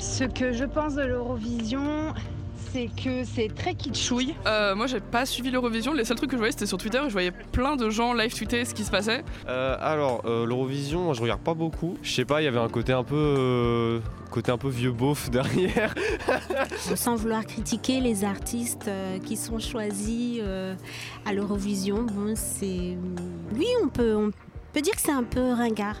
Ce que je pense de l'Eurovision, c'est que c'est très kitschouille. Euh, moi, j'ai pas suivi l'Eurovision. Les seuls trucs que je voyais, c'était sur Twitter. Je voyais plein de gens live tweeter ce qui se passait. Euh, alors, euh, l'Eurovision, moi, je regarde pas beaucoup. Je sais pas, il y avait un côté un peu, euh, côté un peu vieux beauf derrière. Sans vouloir critiquer les artistes qui sont choisis à l'Eurovision, bon, c'est. Oui, on peut, on peut dire que c'est un peu ringard.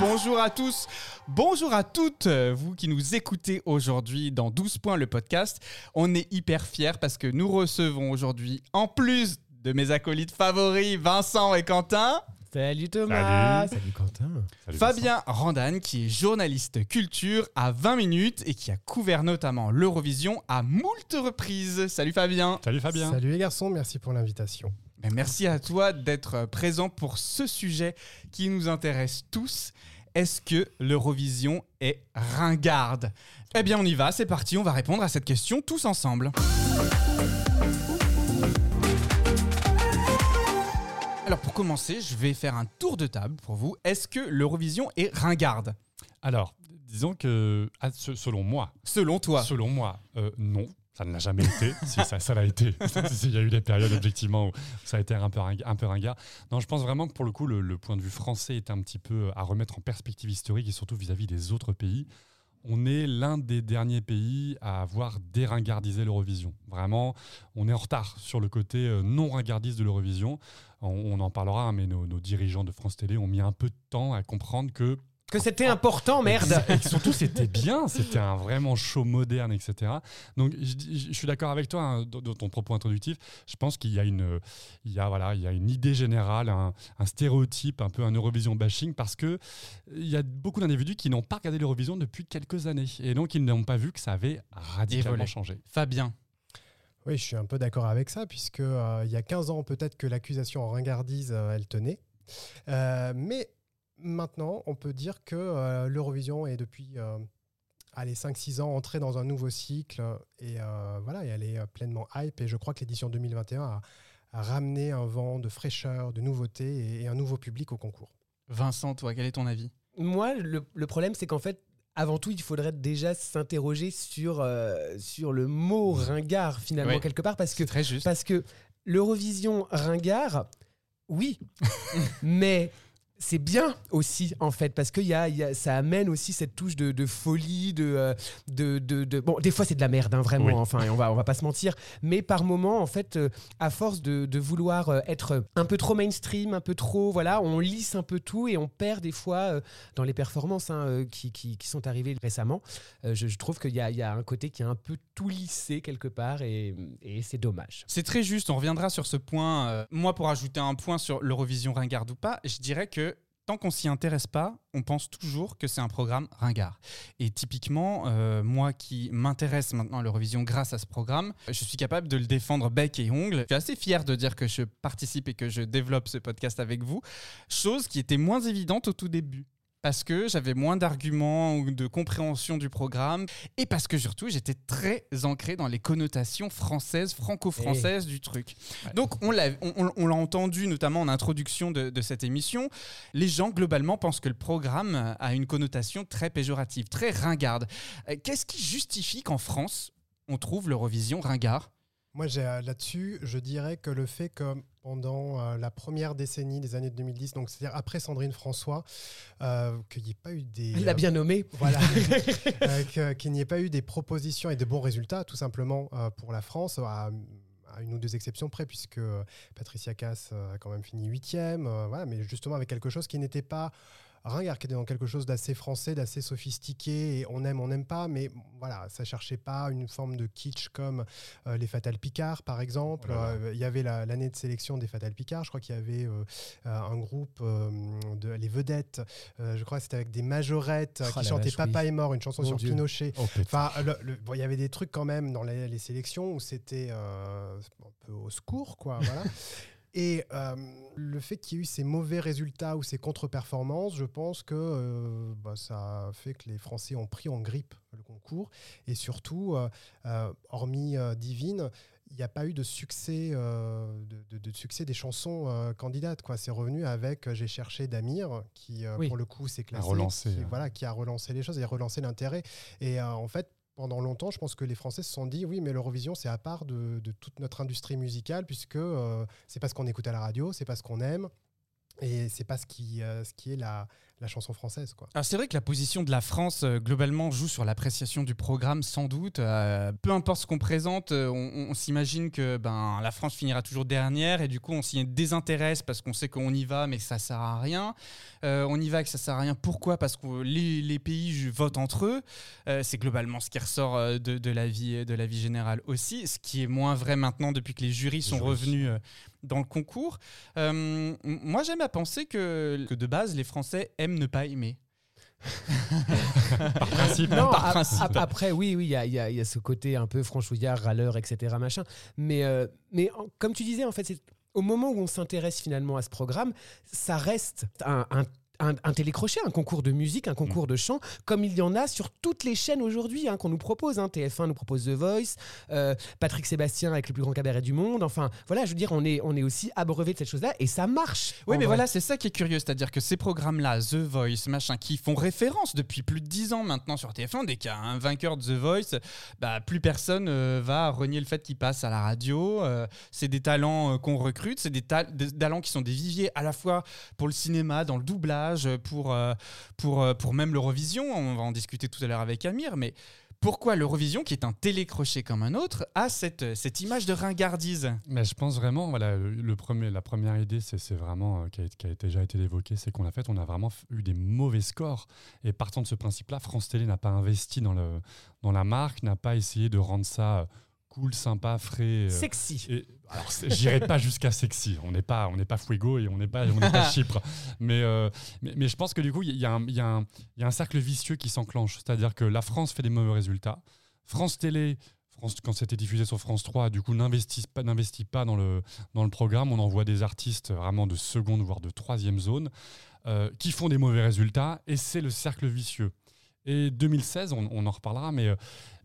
Bonjour à tous, bonjour à toutes, euh, vous qui nous écoutez aujourd'hui dans 12 points le podcast. On est hyper fiers parce que nous recevons aujourd'hui, en plus de mes acolytes favoris, Vincent et Quentin, Salut Thomas Salut. Quentin Fabien Randan qui est journaliste culture à 20 minutes et qui a couvert notamment l'Eurovision à moult reprises. Salut Fabien Salut Fabien. Salut les garçons, merci pour l'invitation. Merci à toi d'être présent pour ce sujet qui nous intéresse tous. Est-ce que l'Eurovision est ringarde? Eh bien, on y va, c'est parti, on va répondre à cette question tous ensemble. Alors, pour commencer, je vais faire un tour de table pour vous. Est-ce que l'Eurovision est ringarde? Alors, disons que ah, se- selon moi, Selon toi selon moi, euh, non. Ça ne l'a jamais été. si ça, ça l'a été. Il y a eu des périodes objectivement où ça a été un peu, un peu ringard. Non, je pense vraiment que pour le coup, le, le point de vue français est un petit peu à remettre en perspective historique et surtout vis-à-vis des autres pays. On est l'un des derniers pays à avoir déringardisé l'Eurovision. Vraiment, on est en retard sur le côté euh, non ringardiste de l'Eurovision. On, on en parlera, hein, mais nos, nos dirigeants de France Télé ont mis un peu de temps à comprendre que Que c'était important, merde et surtout, c'était bien, c'était un vraiment show moderne, etc. Donc, je, suis d'accord avec toi hein, dans, ton propos introductif. Je pense qu'il y a une, il y a, voilà, il y a une idée générale, un, un stéréotype, un peu un Eurovision bashing, parce que il y a beaucoup d'individus qui n'ont pas regardé l'Eurovision depuis quelques années, et donc ils n'ont pas vu que ça avait radicalement changé. Fabien Oui, je suis un peu d'accord avec ça, puisque euh, il y a 15 ans, peut-être que l'accusation en ringardise, euh, elle tenait. Euh, mais maintenant, on peut dire que euh, l'Eurovision est depuis euh, allez, 5-6 ans entrée dans un nouveau cycle, et euh, voilà, et elle est pleinement hype, et je crois que l'édition 2021 a, a ramené un vent de fraîcheur, de nouveauté et, et un nouveau public au concours. Vincent, toi, quel est ton avis? Moi, le, le problème, c'est qu'en fait, avant tout, il faudrait déjà s'interroger sur, euh, sur le mot ringard, finalement, Ouais. quelque part, parce que, C'est très juste. parce que l'Eurovision ringard, oui, mais c'est bien aussi, en fait, parce que y a, y a- ça amène aussi cette touche de, de folie, de, euh, de, de, de- Bon, des fois, c'est de la merde, hein, vraiment, Oui. enfin, et on va, on va pas se mentir, mais par moment, en fait, euh, à force de, vouloir euh, être un peu trop mainstream, un peu trop, voilà, on lisse un peu tout et on perd des fois dans les performances hein, qui, qui, qui sont arrivées récemment. Je, je trouve qu'il y a, y a un côté qui a un peu tout lissé quelque part et, et c'est dommage. C'est très juste, on reviendra sur ce point. Moi, pour ajouter un point sur l'Eurovision ringarde ou pas, je dirais que tant qu'on s'y intéresse pas, on pense toujours que c'est un programme ringard. Et typiquement, euh, moi qui m'intéresse maintenant à l'Eurovision grâce à ce programme, je suis capable de le défendre bec et ongle. Je suis assez fier de dire que je participe et que je développe ce podcast avec vous, chose qui était moins évidente au tout début. Parce que j'avais moins d'arguments ou de compréhension du programme, et parce que surtout j'étais très ancré dans les connotations françaises, franco-françaises du truc. Donc on l'a on, on- on l'a entendu notamment en introduction de, de cette émission, les gens globalement pensent que le programme a une connotation très péjorative, très ringarde. Euh, Qu'est-ce qui justifie qu'en France on trouve l'Eurovision ringard? Moi, euh, là-dessus, je dirais que le fait que pendant euh, la première décennie des années 2010, donc c'est-à-dire après Sandrine François, euh, qu'il n'y ait pas eu des... L'a bien nommé. Voilà. Euh, qu'il n'y ait pas eu des propositions et de bons résultats, tout simplement, euh, pour la France, à, à une ou deux exceptions près, puisque Patricia Cass a quand même fini huitième, voilà, mais justement avec quelque chose qui n'était pas ringard, qui était dans quelque chose d'assez français, d'assez sophistiqué, et on aime, on n'aime pas, mais voilà, ça cherchait pas une forme de kitsch comme euh, les Fatal Picard, par exemple. Oh. Euh, Il y avait la- l'année de sélection des Fatal Picard, je crois qu'il y avait euh, un groupe de les vedettes, je crois que c'était avec des majorettes Oh qui chantaient vache, Papa oui. est mort, une chanson Mon sur Dieu. Pinochet. Oh. Enfin, le- le- bon, il y avait des trucs quand même dans les, les sélections où c'était un peu au secours, quoi. Voilà. Et euh, le fait qu'il y ait eu ces mauvais résultats ou ces contre-performances, je pense que euh, bah, ça fait que les Français ont pris en grippe le concours. Et surtout, euh, hormis Divine, il n'y a pas eu de succès, euh, de, de- de succès des chansons euh, candidates. Quoi. C'est revenu avec euh, J'ai cherché d'Amir, qui Oui. pour le coup s'est classé, relancé, qui, hein. voilà, qui a relancé les choses et relancé l'intérêt. Et en fait, pendant longtemps, je pense que les Français se sont dit oui, mais l'Eurovision, c'est à part de, toute notre industrie musicale, puisque euh, c'est pas ce qu'on écoute à la radio, c'est pas ce qu'on aime, et c'est pas ce qui, euh, ce qui est la, la chanson française. Quoi. Alors c'est vrai que la position de la France euh, globalement joue sur l'appréciation du programme sans doute. Euh, peu importe ce qu'on présente, euh, on, on s'imagine que ben la France finira toujours dernière et du coup on s'y désintéresse parce qu'on sait qu'on y va mais que ça sert à rien. Euh, on y va et que ça sert à rien. Pourquoi? Parce que les, les pays votent entre eux. Euh, c'est globalement ce qui ressort de, de la vie de la vie générale aussi. Ce qui est moins vrai maintenant depuis que les jurys sont jurys. revenus euh, dans le concours. Euh, moi j'aime à penser que, que de base les Français aiment ne pas aimer. Par principe. Non, Par ap- principe. ap- après, oui, oui, il y a, il y a- il y a ce côté un peu franchouillard, râleur, etc. Machin. Mais, euh, mais en- comme tu disais, en fait, c'est au moment où on s'intéresse finalement à ce programme, ça reste un, un- un- un télécrochet, un concours de musique, un concours de chant, comme il y en a sur toutes les chaînes aujourd'hui hein, qu'on nous propose. hein. TF1 nous propose The Voice, euh, Patrick Sébastien avec le plus grand cabaret du monde. Enfin, voilà, je veux dire, on est, on est aussi abreuvé de cette chose-là et ça marche. Oui, mais vrai. voilà, c'est ça qui est curieux, c'est-à-dire que ces programmes-là, The Voice, machin, qui font référence depuis plus de 10 ans maintenant sur TF1, dès qu'il y a un vainqueur de The Voice, bah, plus personne euh, va renier le fait qu'il passe à la radio. euh, c'est des talents euh, qu'on recrute, c'est des, ta- des talents qui sont des viviers à la fois pour le cinéma, dans le doublage, pour, euh, pour, euh, pour même l'Eurovision. On va en discuter tout à l'heure avec Amir, mais pourquoi l'Eurovision, qui est un télécrochet comme un autre, a cette, cette image de ringardise? Mais je pense vraiment, voilà, le, premier, la première idée, c'est vraiment, euh, qui, a, qui a déjà été évoquée, c'est qu'on a fait, on a vraiment eu des mauvais scores. Et partant de ce principe-là, France Télé n'a pas investi dans, le, dans la marque, n'a pas essayé de rendre ça euh, cool, sympa, frais. euh, Sexy. et, alors, j'irai pas jusqu'à sexy. On n'est pas, on n'est pas Fuego et on n'est pas, on n'est pas Chypre. Mais, euh, mais, mais je pense que du coup, il y, a un- il y y a un cercle vicieux qui s'enclenche. C'est-à-dire que la France fait des mauvais résultats. France Télé, France, quand c'était diffusé sur France 3, du coup, n'investit pas, n'investit pas dans le, dans le programme. On envoie des artistes vraiment de seconde, voire de troisième zone, euh, qui font des mauvais résultats. Et c'est le cercle vicieux. Et 2016, on, on en reparlera, mais euh,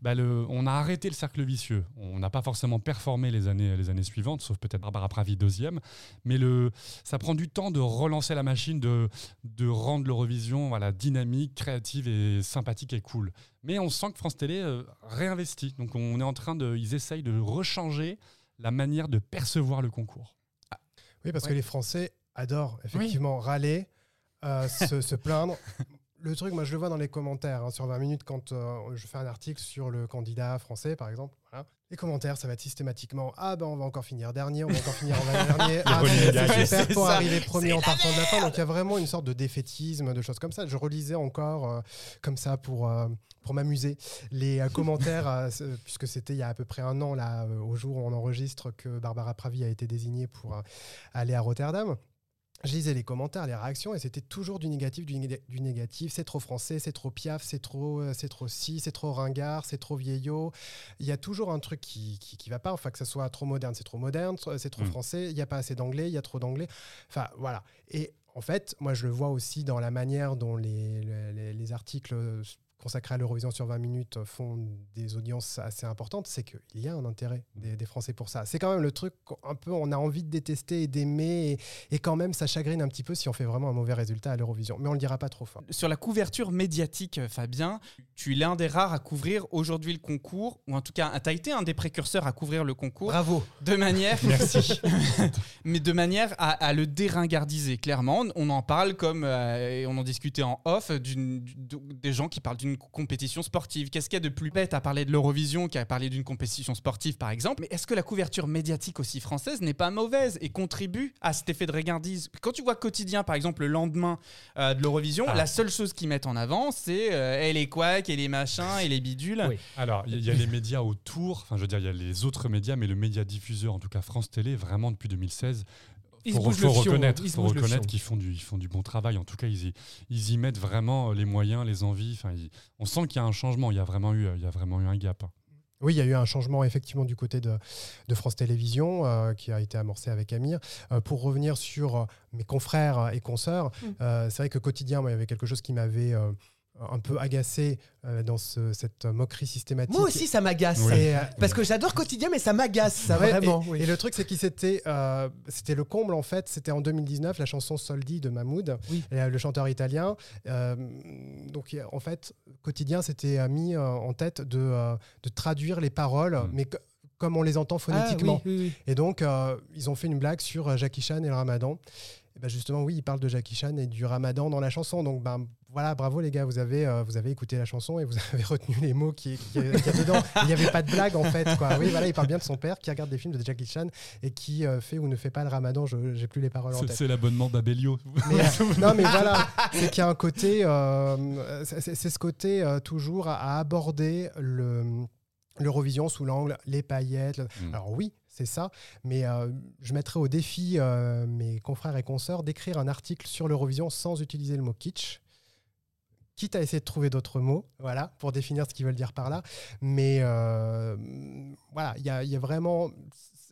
bah, le- on a arrêté le cercle vicieux. On n'a pas forcément performé les années, les années suivantes, sauf peut-être Barbara Pravi deuxième. Mais le, ça prend du temps de relancer la machine, de, de rendre l'Eurovision voilà, dynamique, créative et sympathique et cool. Mais on sent que France Télé euh, réinvestit. Donc on est en train de. Ils essayent de rechanger la manière de percevoir le concours. Oui, parce Ouais. que les Français adorent effectivement râler, euh, se, se plaindre. Le truc, moi je le vois dans les commentaires hein, sur 20 minutes quand euh, je fais un article sur le candidat français par exemple. voilà. Les commentaires, ça va être systématiquement Ah ben on va encore finir dernier, on va encore finir en dernier. Ah, running c'est super pour ça. arriver premier en partant de la fin. Donc il y a vraiment une sorte de défaitisme, de choses comme ça. Je relisais encore euh, comme ça pour, euh, pour m'amuser les commentaires, puisque c'était il y a à peu près un an, là, au jour où on enregistre, que Barbara Pravi a été désignée pour aller à Rotterdam. Je lisais les commentaires, les réactions, et c'était toujours du négatif, du, néga- du négatif. C'est trop français, c'est trop piaf, c'est trop, euh, c'est trop ci, c'est trop ringard, c'est trop vieillot. Il y a toujours un truc qui, qui, qui va pas. Enfin, que ça soit trop moderne, c'est trop moderne, c'est trop Mm. français. Il n'y a pas assez d'anglais, il y a trop d'anglais. Enfin, voilà. Et en fait, moi, je le vois aussi dans la manière dont les, les, les articles consacrés à l'Eurovision sur 20 minutes font des audiences assez importantes, c'est qu'il y a un intérêt des, des Français pour ça. C'est quand même le truc un peu, on a envie de détester et d'aimer, et, et quand même, ça chagrine un petit peu si on fait vraiment un mauvais résultat à l'Eurovision. Mais on le dira pas trop fort. Sur la couverture médiatique, euh, Fabien, tu es l'un des rares à couvrir aujourd'hui le concours, ou en tout cas, tu as été un des précurseurs à couvrir le concours Bravo. de manière, Merci. mais de manière à, à le déringardiser. Clairement, on en parle comme, euh, et on en discutait en off, des gens qui parlent d'une compétition sportive. Qu'est-ce qu'il y a de plus bête à parler de l'Eurovision qu'à parler d'une compétition sportive, par exemple? Mais est-ce que la couverture médiatique aussi française n'est pas mauvaise et contribue à cet effet de regardise Quand tu vois quotidien, par exemple, le lendemain euh, de l'Eurovision, Ah. la seule chose qu'ils mettent en avant, c'est euh, et les couacs et les machins et les bidules. Oui. Alors, il y, a les médias autour, enfin, je veux dire, il y a les autres médias, mais le média diffuseur, en tout cas France Télé, vraiment depuis 2016, Ils faut, fion, reconnaître, faut reconnaître qu'ils font du, ils font du bon travail. En tout cas, ils y, ils y mettent vraiment les moyens, les envies. Enfin, ils- on sent qu'il y a un changement. Il y a vraiment eu, il y a vraiment eu un gap. Oui, il y a eu un changement effectivement du côté de, de France Télévisions euh, qui a été amorcé avec Amir. Euh, pour revenir sur euh, mes confrères et consoeurs, Mm. euh, c'est vrai que quotidien, moi, il y avait quelque chose qui m'avait euh, un peu agacé euh, dans ce- cette moquerie systématique. Moi aussi, ça m'agace. Euh, Parce que j'adore quotidien, mais ça m'agace, ça Ouais, vraiment. Et, oui. et le truc, c'est qu'il s'était, euh, c'était le comble en fait. C'était en 2019 la chanson Soldi de Mahmoud, Oui. euh, le chanteur italien. Euh, donc en fait, quotidien s'était euh, mis euh, en tête de, euh, de traduire les paroles, Mm. mais co- comme on les entend Ah, phonétiquement. oui, oui, oui. Et donc euh, ils ont fait une blague sur Jackie Chan et le Ramadan. Et ben justement, oui, ils parlent de Jackie Chan et du Ramadan dans la chanson. Donc ben voilà, bravo les gars, vous avez, euh, vous avez écouté la chanson et vous avez retenu les mots qui, qui- qu'il y a dedans. Il n'y avait pas de blague en fait. Quoi. Oui, voilà, il parle bien de son père qui regarde des films de Jackie Chan et qui euh, fait ou ne fait pas le Ramadan. Je n'ai plus les paroles en C'est- tête. C'est l'abonnement d'Abelio. Mais, euh, non, mais voilà, c'est qu'il y a un côté, euh, c'est ce côté euh, toujours à, à aborder le l'Eurovision sous l'angle les paillettes. le- Mm. Alors oui, c'est ça, mais euh, je mettrais au défi euh, mes confrères et consoeurs d'écrire un article sur l'Eurovision sans utiliser le mot kitsch. Quitte à essayer de trouver d'autres mots, voilà, pour définir ce qu'ils veulent dire par là. Mais euh, voilà, il y a, vraiment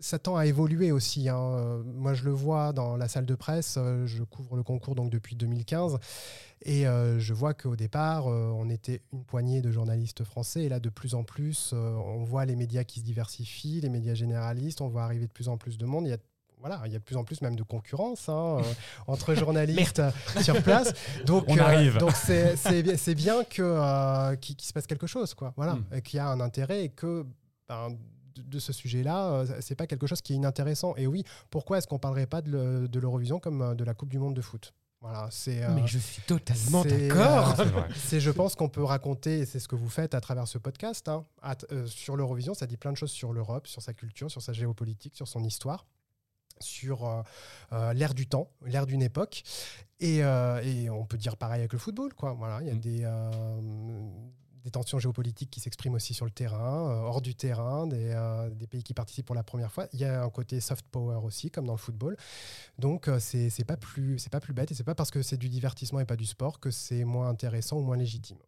ça tend à évoluer aussi. hein. Moi, je le vois dans la salle de presse. euh, Je couvre le concours donc depuis 2015. Et euh, je vois qu'au départ, on était une poignée de journalistes français. Et là, de plus en plus, on voit les médias qui se diversifient, les médias généralistes. On voit arriver de plus en plus de monde. Il y a voilà, il y a de plus en plus même de concurrence hein, euh, entre journalistes euh, sur place. Donc, On arrive. donc c'est c'est bien, c'est bien que euh, qu'il qu'il se passe quelque chose, quoi. Voilà, Mm. et qu'il y a un intérêt et que ben, de, de ce sujet-là, euh, c'est pas quelque chose qui est inintéressant. Et oui, pourquoi est-ce qu'on parlerait pas de le- de l'Eurovision comme euh, de la Coupe du Monde de foot? Voilà, c'est. euh, Mais je suis totalement c'est, d'accord. euh, C'est je pense qu'on peut raconter, et c'est ce que vous faites à travers ce podcast, hein, à- euh, sur l'Eurovision, ça dit plein de choses sur l'Europe, sur sa culture, sur sa géopolitique, sur son histoire, sur euh, euh, l'ère du temps, l'ère d'une époque. Et, euh, et on peut dire pareil avec le football, quoi. Voilà, il y a Mm. des, euh, des tensions géopolitiques qui s'expriment aussi sur le terrain, hors du terrain, des, des pays qui participent pour la première fois. Il y a un côté soft power aussi, comme dans le football. Donc c'est c'est pas plus c'est pas plus bête et c'est pas parce que c'est du divertissement et pas du sport que c'est moins intéressant ou moins légitime.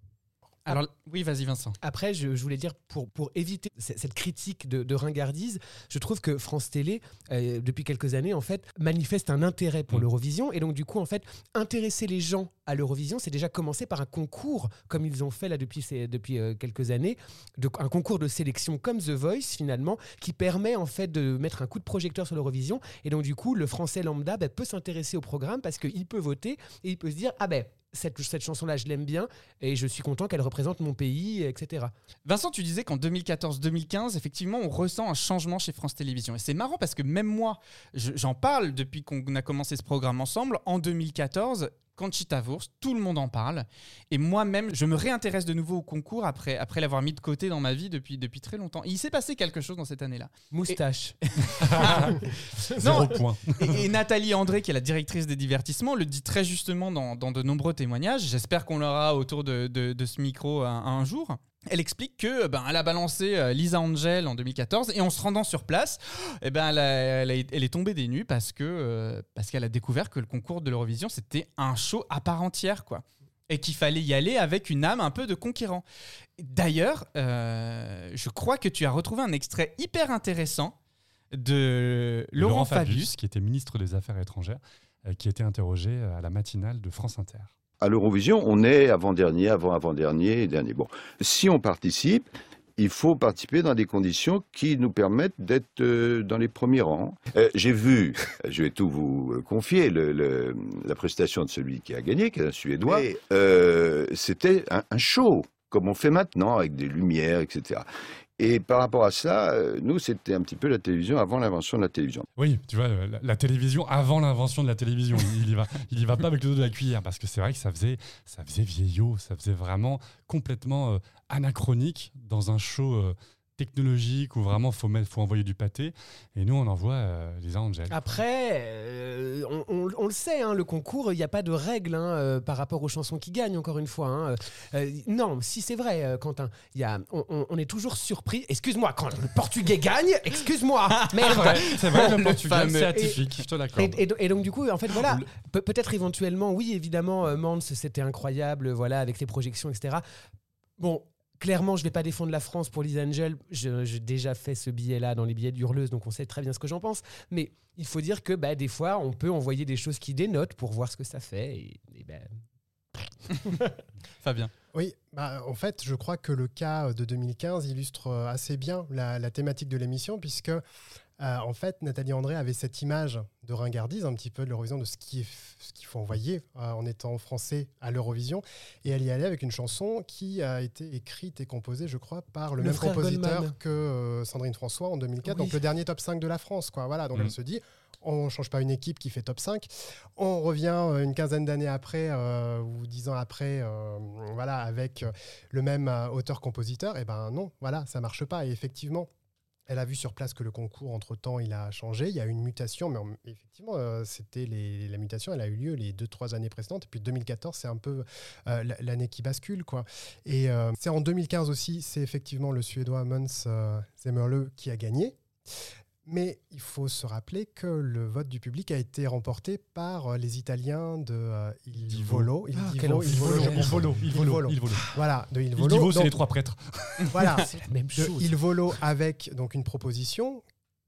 Alors, oui, vas-y, Vincent. Après, je, je voulais dire, pour, pour éviter cette critique de, de ringardise, je trouve que France Télé, euh, depuis quelques années, en fait, manifeste un intérêt pour Mm. l'Eurovision. Et donc, du coup, en fait, intéresser les gens à l'Eurovision, c'est déjà commencer par un concours, comme ils ont fait là depuis, depuis euh, quelques années, de, un concours de sélection comme The Voice, finalement, qui permet, en fait, de mettre un coup de projecteur sur l'Eurovision. Et donc, du coup, le français lambda ben, peut s'intéresser au programme parce qu'il peut voter et il peut se dire, ah ben, cette, cette chanson-là, je l'aime bien et je suis content qu'elle représente mon pays, etc. Vincent, tu disais qu'en 2014-2015, effectivement, on ressent un changement chez France Télévisions. Et c'est marrant parce que même moi, je- j'en parle depuis qu'on a commencé ce programme ensemble. En 2014, Conchita Wurst, tout le monde en parle. Et moi-même, je me réintéresse de nouveau au concours après, après l'avoir mis de côté dans ma vie depuis, depuis très longtemps. Et il s'est passé quelque chose dans cette année-là. Moustache. Zéro point. Et, et Nathalie André, qui est la directrice des divertissements, le dit très justement dans, dans de nombreux témoignages. J'espère qu'on l'aura autour de, de- de ce micro un, un jour. Elle explique que ben, elle a balancé euh, Lisa Angel en 2014 et en se rendant sur place, eh ben, elle, a- elle a- elle est tombée des nues parce que euh, parce qu'elle a découvert que le concours de l'Eurovision c'était un show à part entière quoi et qu'il fallait y aller avec une âme un peu de conquérant. D'ailleurs, euh, je crois que tu as retrouvé un extrait hyper intéressant de Laurent, Fabius qui était ministre des Affaires étrangères, euh, qui était interrogé euh, à la matinale de France Inter. À l'Eurovision, on est avant-dernier, avant-avant-dernier et dernier. Bon, si on participe, il faut participer dans des conditions qui nous permettent d'être euh, dans les premiers rangs. Euh, J'ai vu, je vais tout vous euh, confier, le- le- la prestation de celui qui a gagné, qui est un Suédois. Euh, C'était un, un show, comme on fait maintenant, avec des lumières, etc. Et par rapport à ça, euh, nous, c'était un petit peu la télévision avant l'invention de la télévision. Oui, tu vois, la, la télévision avant l'invention de la télévision. Il, il y va, il y va pas avec le dos de la cuillère parce que c'est vrai que ça faisait, ça faisait vieillot, ça faisait vraiment complètement euh, anachronique dans un show euh, technologique où vraiment faut mettre, faut envoyer du pâté. Et nous, on envoie euh, les Angels. Après, euh, on, on- on le sait, hein, le concours, il n'y a pas de règles hein, euh, par rapport aux chansons qui gagnent, encore une fois. hein. Euh, non, si c'est vrai, euh, Quentin, il y a, on, on- on est toujours surpris. Excuse-moi, quand le portugais gagne, excuse-moi, merde. C'est vrai, le Le Portugal, fameux- c'est atypique, je te Et, l'accorde. et et donc du coup, en fait, voilà, Pe- peut-être éventuellement, oui, évidemment, euh, Mans, c'était incroyable, voilà, avec les projections, etc. Bon, Clairement, je ne vais pas défendre la France pour Lisa Angel. Je- J'ai déjà fait ce billet-là dans les billets d'Hurleuse, donc on sait très bien ce que j'en pense. Mais il faut dire que bah, des fois, on peut envoyer des choses qui dénotent pour voir ce que ça fait. Et, et ben, Fabien. Oui, bah, en fait, je crois que le cas de 2015 illustre euh, assez bien la, la thématique de l'émission, puisque euh, en fait, Nathalie André avait cette image de ringardise, un petit peu de l'Eurovision, de ce qu'il faut envoyer euh, en étant français à l'Eurovision. Et elle y allait avec une chanson qui a été écrite et composée, je crois, par le, Le même compositeur Goldman. que euh, Sandrine François en 2004, Oui. donc le dernier top 5 de la France. Quoi. Voilà, donc Mhm. elle se dit. On ne change pas une équipe qui fait top 5. On revient euh, une quinzaine d'années après euh, ou dix ans après, euh, voilà, avec euh, le même euh, auteur-compositeur. Et ben non, voilà, ça marche pas. Et effectivement, elle a vu sur place que le concours, entre-temps, il a changé. Il y a eu une mutation, mais en- effectivement, euh, c'était la mutation, elle a eu lieu les deux, trois années précédentes. Et puis 2014, c'est un peu euh, l'année qui bascule. quoi. Et euh, c'est en 2015 aussi, c'est effectivement le Suédois Mons Zemmerle qui a gagné. Mais il faut se rappeler que le vote du public a été remporté par euh, les Italiens de euh, Il Divo. Volo. Il Ah, Divo, quel Il. Volo, Il volo, il volo, il volo. Voilà, de Il Il Volo. C'est Donc, les trois prêtres. voilà, c'est la même chose. Il Volo avec donc une proposition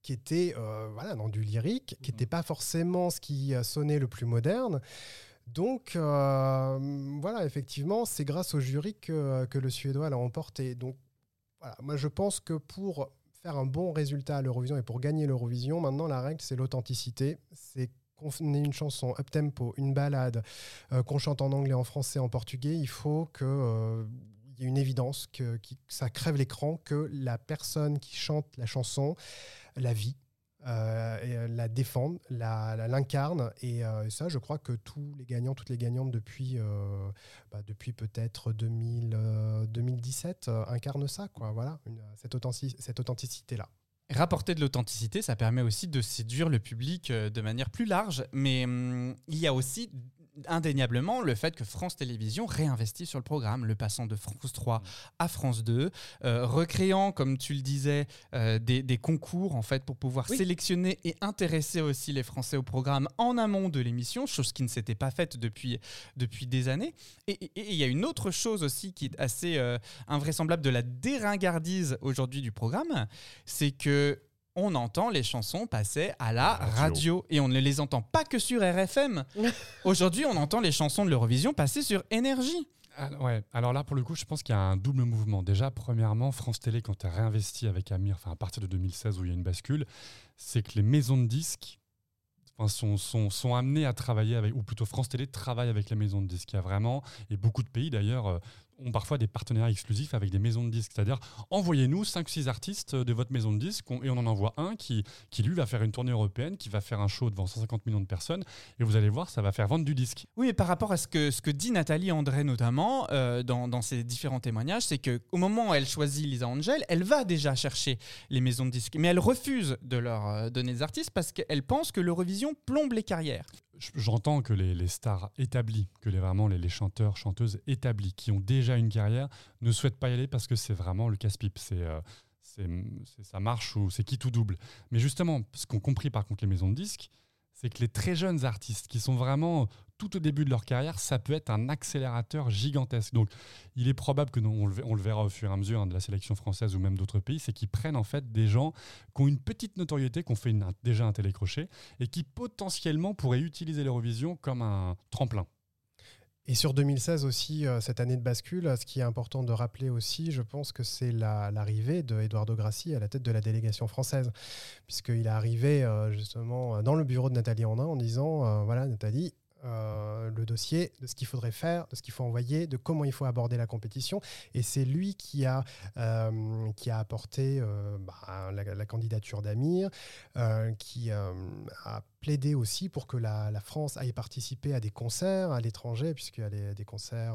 qui était euh, voilà, dans du lyrique, qui n'était pas forcément ce qui euh, sonnait le plus moderne. Donc euh, voilà, effectivement, c'est grâce au jury que, que le Suédois l'a emporté. Donc voilà, moi je pense que pour un bon résultat à l'Eurovision et pour gagner l'Eurovision, maintenant la règle c'est l'authenticité. C'est qu'on ait une chanson up tempo, une balade, euh, qu'on chante en anglais, en français, en portugais, il faut que euh, y ait une évidence que, que ça crève l'écran, que la personne qui chante la chanson la vit, euh, euh, la défende, la- la- l'incarne. et euh, ça, je crois que tous les gagnants, toutes les gagnantes depuis, euh, bah, depuis peut-être 2000, euh, 2017 euh, incarnent ça, quoi. Voilà, cette, authentici- cette authenticité-là. Rapporter de l'authenticité, ça permet aussi de séduire le public euh, de manière plus large. Mais hum, il y a aussi indéniablement le fait que France Télévisions réinvestit sur le programme, le passant de France 3 à France 2, euh, recréant, comme tu le disais, euh, des, des concours en fait pour pouvoir Oui. sélectionner et intéresser aussi les Français au programme en amont de l'émission, chose qui ne s'était pas faite depuis, depuis des années. Et il y a une autre chose aussi qui est assez euh, invraisemblable de la déringardise aujourd'hui du programme, c'est que on entend les chansons passer à la Radio. radio. et on ne les entend pas que sur RFM. Aujourd'hui, on entend les chansons de l'Eurovision passer sur Énergie. Ah, ouais, alors là, pour le coup, je pense qu'il y a un double mouvement. Déjà, premièrement, France Télé, quand as réinvesti avec Amir, enfin à partir de 2016 où il y a une bascule, c'est que les maisons de disques enfin, sont, sont, sont amenées à travailler avec, ou plutôt France Télé travaille avec les maisons de disques. Il y a vraiment, et beaucoup de pays d'ailleurs, euh, ont parfois des partenariats exclusifs avec des maisons de disques. C'est-à-dire, envoyez-nous 5-6 artistes de votre maison de disques et on en envoie un qui, qui, lui, va faire une tournée européenne, qui va faire un show devant 150 millions de personnes. Et vous allez voir, ça va faire vendre du disque. Oui, mais par rapport à ce que, ce que dit Nathalie André notamment euh, dans, dans ses différents témoignages, c'est qu'au moment où elle choisit Lisa Angel, elle va déjà chercher les maisons de disques, mais elle refuse de leur euh, donner des artistes parce qu'elle pense que l'Eurovision plombe les carrières. J'entends que les, les stars établies, que les, vraiment les, les chanteurs, chanteuses établis, qui ont déjà une carrière, ne souhaitent pas y aller parce que c'est vraiment le casse-pipe. C'est, euh, ça marche ou c'est qui tout double. Mais justement, ce qu'ont compris par contre les maisons de disques, c'est que les très jeunes artistes qui sont vraiment tout au début de leur carrière, ça peut être un accélérateur gigantesque. Donc, il est probable que, on, le, verra au fur et à mesure hein, de la sélection française ou même d'autres pays, c'est qu'ils prennent en fait des gens qui ont une petite notoriété, qui ont fait déjà un télécrochet et qui potentiellement pourraient utiliser l'Eurovision comme un tremplin. Et sur 2016 aussi, euh, cette année de bascule, ce qui est important de rappeler aussi, je pense que c'est la- l'arrivée de Eduardo Grassi à la tête de la délégation française, puisqu'il est arrivé euh, justement dans le bureau de Nathalie Andin en disant, euh, voilà Nathalie, euh, le dossier de ce qu'il faudrait faire, de ce qu'il faut envoyer, de comment il faut aborder la compétition. Et c'est lui qui a, euh, qui a apporté euh, bah, la, la candidature d'Amir, euh, qui euh, a plaidé aussi pour que la, la France aille participer à des concerts à l'étranger, puisqu'il y a des, des concerts.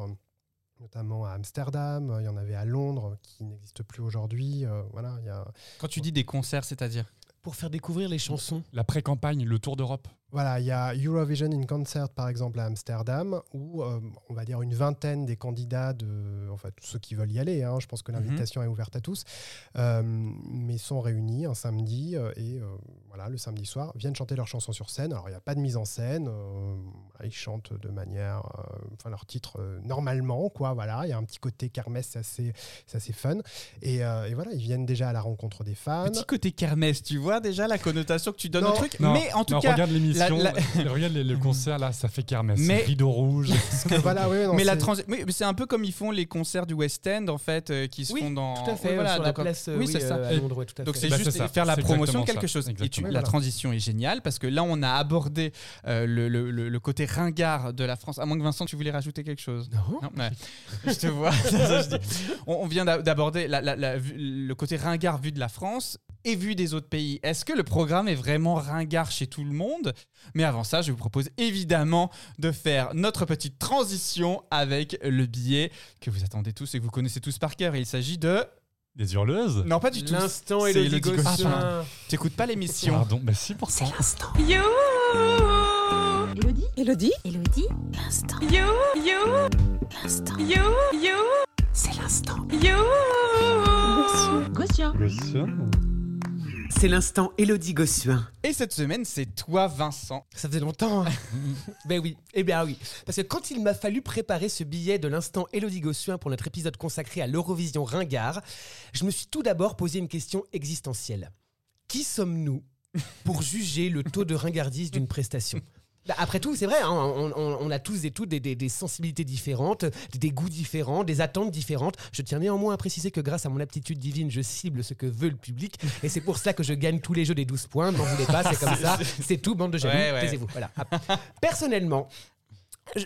notamment à Amsterdam, il y en avait à Londres qui n'existent plus aujourd'hui. euh, voilà, il y a, Quand tu dis des concerts, c'est-à-dire? Pour faire découvrir les chansons. La pré-campagne, le Tour d'Europe. Voilà, il y a Eurovision in Concert par exemple à Amsterdam, où euh, on va dire une vingtaine des candidats, de, enfin tous ceux qui veulent y aller, hein, je pense que l'invitation est ouverte à tous, euh, mais sont réunis un samedi euh, et euh, voilà, le samedi soir viennent chanter leurs chansons sur scène. Alors il n'y a pas de mise en scène, euh, ils chantent de manière, euh, enfin leur titre euh, normalement, quoi. Voilà, il y a un petit côté kermesse, c'est assez, c'est assez fun. Et, euh, et voilà, ils viennent déjà à la rencontre des fans. Petit côté kermesse, tu vois déjà la connotation que tu donnes Non. au truc. Non, mais en tout non, cas, regarde l'émission, la- regarde le concert là, ça fait kermesse. Mais- Rideau rouge. voilà, oui, non, mais la transi- oui, mais c'est un peu comme ils font les concerts du West End en fait, euh, qui se Oui, font dans. tout à fait, Oui, voilà, sur la donc, place, oui, oui, c'est ça. à Londres, ouais, tout à Donc c'est Bah, juste faire la promotion de quelque ça, chose. Et tu- exactement. la transition est géniale parce que là on a abordé euh, le, le- le- le côté ringard de la France. À moins que Vincent, tu voulais rajouter quelque chose. Non. ouais. je te vois. on, on vient d'a- d'aborder le côté ringard vu de la France et vu des autres pays. Est-ce que le programme est vraiment ringard chez tout le monde? Mais avant ça, je vous propose évidemment de faire notre petite transition avec le billet que vous attendez tous et que vous connaissez tous par cœur. Il s'agit de... Des hurleuses? Non, pas du tout. L'instant C'est Elodie Elodie Gossuin. Gossuin. Ah, T'écoutes pas l'émission. Pardon, bah si pour ça. You. Elodie? Elodie? Elodie? L'instant. You. You. L'instant. You. You. C'est l'instant. You. Gossuin. C'est l'instant Elodie Gossuin. Et cette semaine, c'est toi, Vincent. Ça faisait longtemps. hein. ben oui, eh bien oui. Parce que quand il m'a fallu préparer ce billet de l'instant Elodie Gossuin pour notre épisode consacré à l'Eurovision Ringard, je me suis tout d'abord posé une question existentielle. Qui sommes-nous pour juger le taux de ringardise d'une prestation? Bah, Après tout, c'est vrai, hein, on, on- on a tous et toutes des, des- des sensibilités différentes, des goûts différents, des attentes différentes. Je tiens néanmoins à préciser que grâce à mon aptitude divine, je cible ce que veut le public. Et c'est pour ça que je gagne tous les jeux des 12 points. N'en voulez pas, c'est comme ça. C'est tout, bande de jaloux. Ouais, ouais. Taisez-vous. Voilà. Personnellement,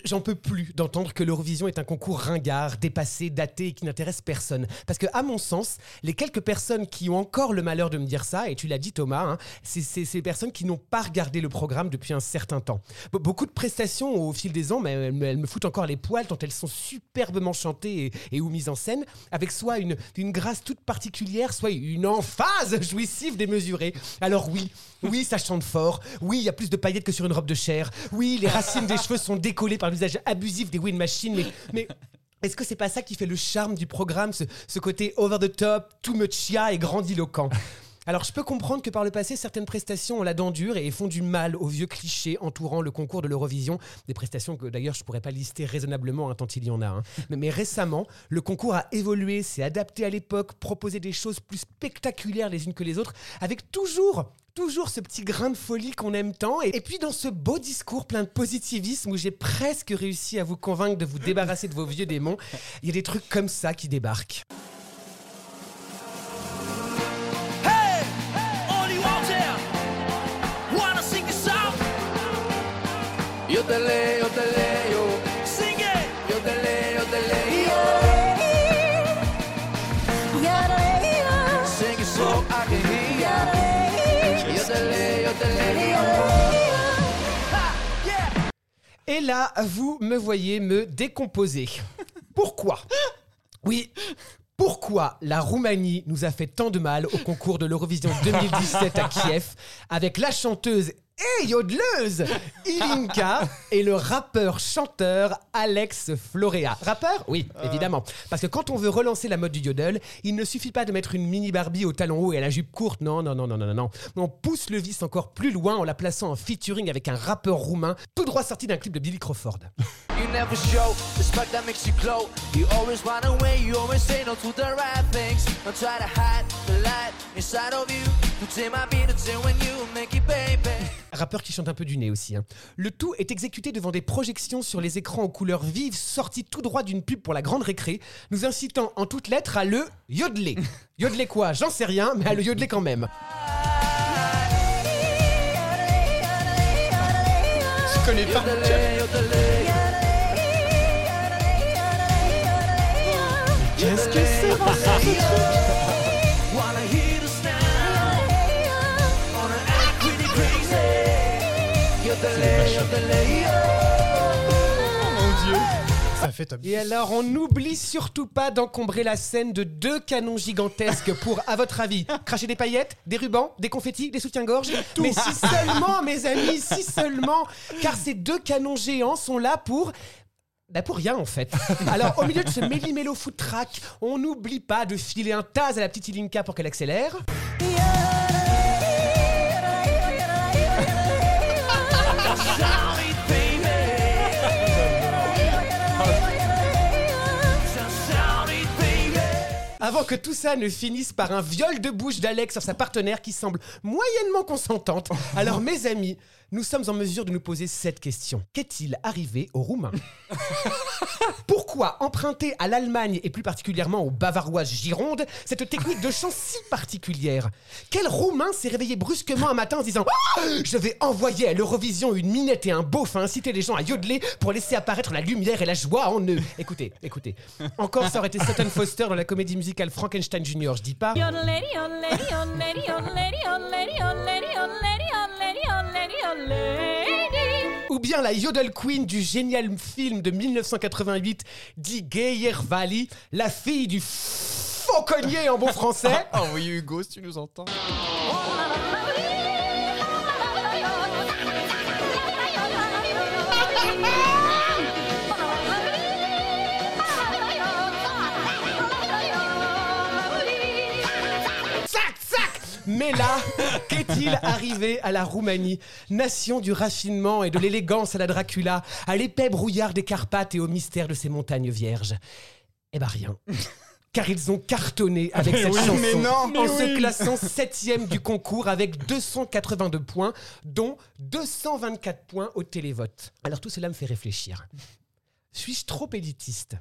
J'en peux plus d'entendre que l'Eurovision est un concours ringard, dépassé, daté et qui n'intéresse personne. Parce que, à mon sens, les quelques personnes qui ont encore le malheur de me dire ça, et tu l'as dit Thomas, hein, c'est ces personnes qui n'ont pas regardé le programme depuis un certain temps. Be- beaucoup de prestations au fil des ans, mais elles, me- foutent encore les poils tant elles sont superbement chantées et, et ou mises en scène, avec soit une, une grâce toute particulière, soit une emphase jouissive démesurée. Alors oui, oui, ça chante fort. Oui, il y a plus de paillettes que sur une robe de chair. Oui, les racines des cheveux sont décollées par l'usage abusif des wind machines. Mais, est-ce que c'est pas ça qui fait le charme du programme, ce, ce côté over the top, too much chia et grandiloquent? Alors je peux comprendre que par le passé, certaines prestations ont la dent dure et font du mal aux vieux clichés entourant le concours de l'Eurovision. Des prestations que d'ailleurs je pourrais pas lister raisonnablement hein, tant il y en a. hein. Mais, mais récemment, le concours a évolué, s'est adapté à l'époque, proposé des choses plus spectaculaires les unes que les autres, avec toujours Toujours ce petit grain de folie qu'on aime tant. Et, et puis dans ce beau discours plein de positivisme où j'ai presque réussi à vous convaincre de vous débarrasser de vos vieux démons, il y a des trucs comme ça qui débarquent. Yodele, yodele, yo. Sing it. Yodele, yodele, yo. Sing it so I can hear ya. Yodele, yodele, yo. Ha, yeah. Et là, vous me voyez me décomposer. Pourquoi? Oui. Pourquoi la Roumanie nous a fait tant de mal au concours de l'Eurovision 2017 à Kiev avec la chanteuse et yodeleuse Ilinka et le rappeur-chanteur Alex Florea. Rappeur? Oui, évidemment. Parce que quand on veut relancer la mode du yodel, il ne suffit pas de mettre une mini Barbie au talon haut et à la jupe courte. Non, non, non, non, non, non, non. On pousse le vice encore plus loin en la plaçant en featuring avec un rappeur roumain tout droit sorti d'un clip de Billy Crawford. You never show the spark that makes you glow. You always run away, you always say no to the right things. Don't try to hide the light inside of you. To take my beat, to take when you make it, baby. Rappeur qui chante un peu du nez aussi. hein. Le tout est exécuté devant des projections sur les écrans aux couleurs vives sorties tout droit d'une pub pour la grande récré, nous incitant en toutes lettres à le yodeler. yodeler quoi? J'en sais rien, mais à le yodeler quand même. Je connais pas. Qu'est-ce que c'est Ça fait top. Et alors, on n'oublie surtout pas d'encombrer la scène de deux canons gigantesques pour, à votre avis, cracher des paillettes, des rubans, des confettis, des soutiens-gorge? Mais si seulement, mes amis, si seulement, car ces deux canons géants sont là pour. Bah pour rien en fait. Alors au milieu de ce méli-mélo foot track, on n'oublie pas de filer un taz à la petite Ilinka pour qu'elle accélère. Avant que tout ça ne finisse par un viol de bouche d'Alex sur sa partenaire qui semble moyennement consentante. Alors, mes amis, nous sommes en mesure de nous poser cette question. Qu'est-il arrivé aux Roumains Pourquoi emprunter à l'Allemagne et plus particulièrement aux Bavaroises Gironde cette technique de chant si particulière? Quel Roumain s'est réveillé brusquement un matin en se disant Ah Je vais envoyer à l'Eurovision une minette et un beauf à inciter les gens à yodeler pour laisser apparaître la lumière et la joie en eux Écoutez, écoutez. Encore, ça aurait été Sutton Foster dans la comédie musicale Frankenstein Jr., je dis pas. Ou bien la Yodel Queen du génial film de 1988 dit Valley, la fille du fauconnier en bon français. Oh oui, Hugo, si tu nous entends. Mais là, qu'est-il arrivé à la Roumanie? Nation du raffinement et de l'élégance à la Dracula, à l'épais brouillard des Carpates et au mystère de ces montagnes vierges Eh ben rien. Car ils ont cartonné avec Mais cette oui, chanson mais non, en se classant septième du concours avec 282 points, dont 224 points au télévote. Alors tout cela me fait réfléchir. Suis-je trop élitiste?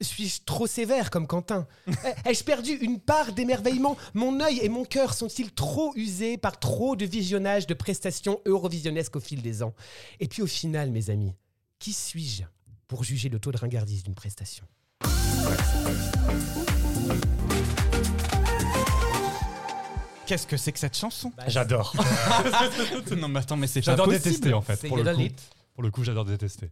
Suis-je trop sévère comme Quentin? Eh, Ai-je perdu une part d'émerveillement? Mon œil et mon cœur sont-ils trop usés par trop de visionnage de prestations eurovisionnesques au fil des ans? Et puis au final, mes amis, qui suis-je pour juger le taux de ringardise d'une prestation? Qu'est-ce que c'est que cette chanson? J'adore. non mais attends, mais c'est pas J'adore détester en fait. Pour le, coup, pour le coup, j'adore détester.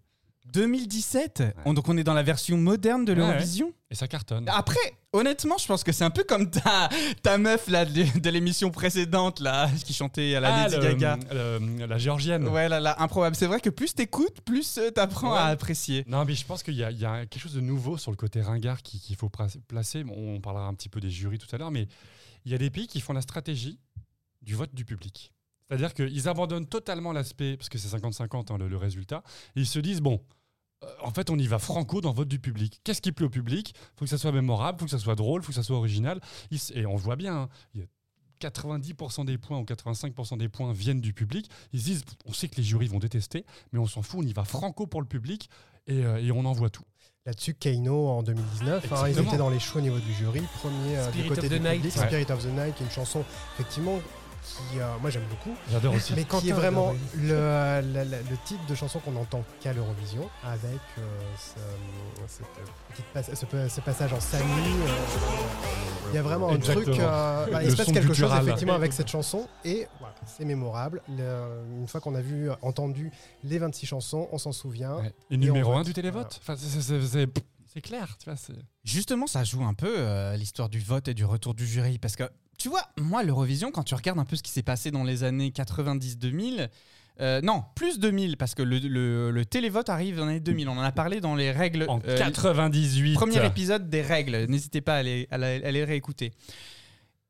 2017 On- Donc on est dans la version moderne de l'Eurovision Et ça cartonne. Après, honnêtement, je pense que c'est un peu comme ta, ta meuf là, de, de l'émission précédente là, qui chantait à la Ah, Lady le- Gaga. le- la géorgienne. Ouais, là, là, improbable. C'est vrai que plus t'écoutes, plus euh, t'apprends Ouais. à apprécier. Non, mais je pense qu'il y, a- il y a quelque chose de nouveau sur le côté ringard qui- qu'il faut pra- placer. Bon, on parlera un petit peu des jurys tout à l'heure, mais il y a des pays qui font la stratégie du vote du public. C'est-à-dire qu'ils abandonnent totalement l'aspect, parce que c'est 50-50 hein, le, le résultat, et ils se disent, bon, euh, en fait, on y va franco dans le vote du public. Qu'est-ce qui plaît au public? Faut que ça soit mémorable, faut que ça soit drôle, faut que ça soit original. Ils et on voit bien, hein, il y a 90% des points ou 85% des points viennent du public. Ils se disent, on sait que les jurys vont détester, mais on s'en fout, on y va franco pour le public et, euh, et on envoie tout. Là-dessus, Keino en 2019, hein, ils étaient dans les choix au niveau du jury. Premier euh, Spirit du côté of the Night. Ouais. Spirit of the Night, qui est une chanson effectivement qui, euh, moi j'aime beaucoup, J'adore aussi. mais qui est vraiment le, la- la- le type de chanson qu'on entend qu'à l'Eurovision, avec euh, ce, cette petite passe- ce, pa- ce passage en Sami. euh, il y a vraiment un truc, euh, voilà, il Le se passe son quelque chose guttural. effectivement avec cette chanson, et voilà, c'est mémorable. Le- une fois qu'on a vu, entendu les 26 chansons, on s'en souvient. Ouais. Et Et numéro on 1 vote. du télévote. Enfin, c'est- c'est- c'est- c'est c'est clair, tu vois. c'est- Justement, ça joue un peu euh, l'histoire du vote et du retour du jury. Parce que, tu vois, moi, l'Eurovision, quand tu regardes un peu ce qui s'est passé dans les années 90-2000, euh, non, plus 2000, parce que le, le- le télévote arrive dans les années 2000. On en a parlé dans les règles. En euh, 98. Premier épisode des règles. N'hésitez pas à les, à la- à les réécouter.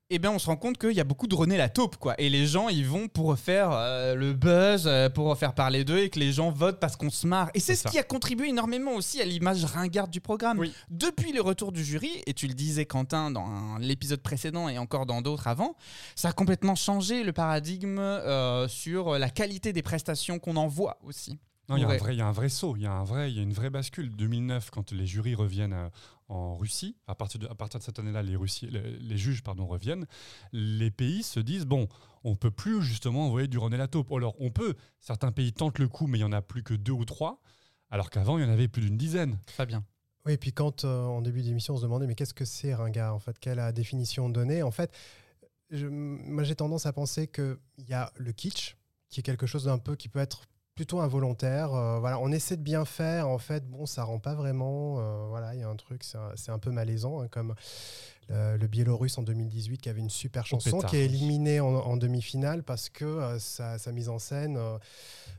Eh bien, on se rend compte qu'il y a beaucoup de René la taupe, quoi. Et les gens, ils vont pour faire euh, le buzz, euh, pour faire parler d'eux, et que les gens votent parce qu'on se marre. Et c'est ce ça. qui a contribué énormément aussi à l'image ringarde du programme. Oui. Depuis le retour du jury, et tu le disais, Quentin, dans l'épisode précédent et encore dans d'autres avant, ça a complètement changé le paradigme euh, sur la qualité des prestations qu'on envoie aussi. Non, il y, a un vrai- il y a un vrai saut, il y a un vrai, il y a une vraie bascule. 2009, quand les jurys reviennent en Russie, à partir de, à partir de cette année-là, les, les, les juges pardon, reviennent, les pays se disent bon, on peut plus justement envoyer du René Lataupe. Alors on peut, certains pays tentent le coup, mais il y en a plus que deux ou trois, alors qu'avant il y en avait plus d'une dizaine. Fabien. Oui, et puis quand euh, en début d'émission on se demandait mais qu'est-ce que c'est ringard en fait? Quelle est la définition donnée? En fait, je- moi j'ai tendance à penser qu'il y a le kitsch, qui est quelque chose d'un peu qui peut être plutôt involontaire. euh, voilà, on essaie de bien faire, en fait, bon, ça rend pas vraiment. euh, voilà, il y a un truc, c'est un, peu malaisant, hein, comme le, le Biélorusse en 2018 qui avait une super chanson qui est éliminé en, en demi-finale parce que euh, sa, sa mise en scène, euh,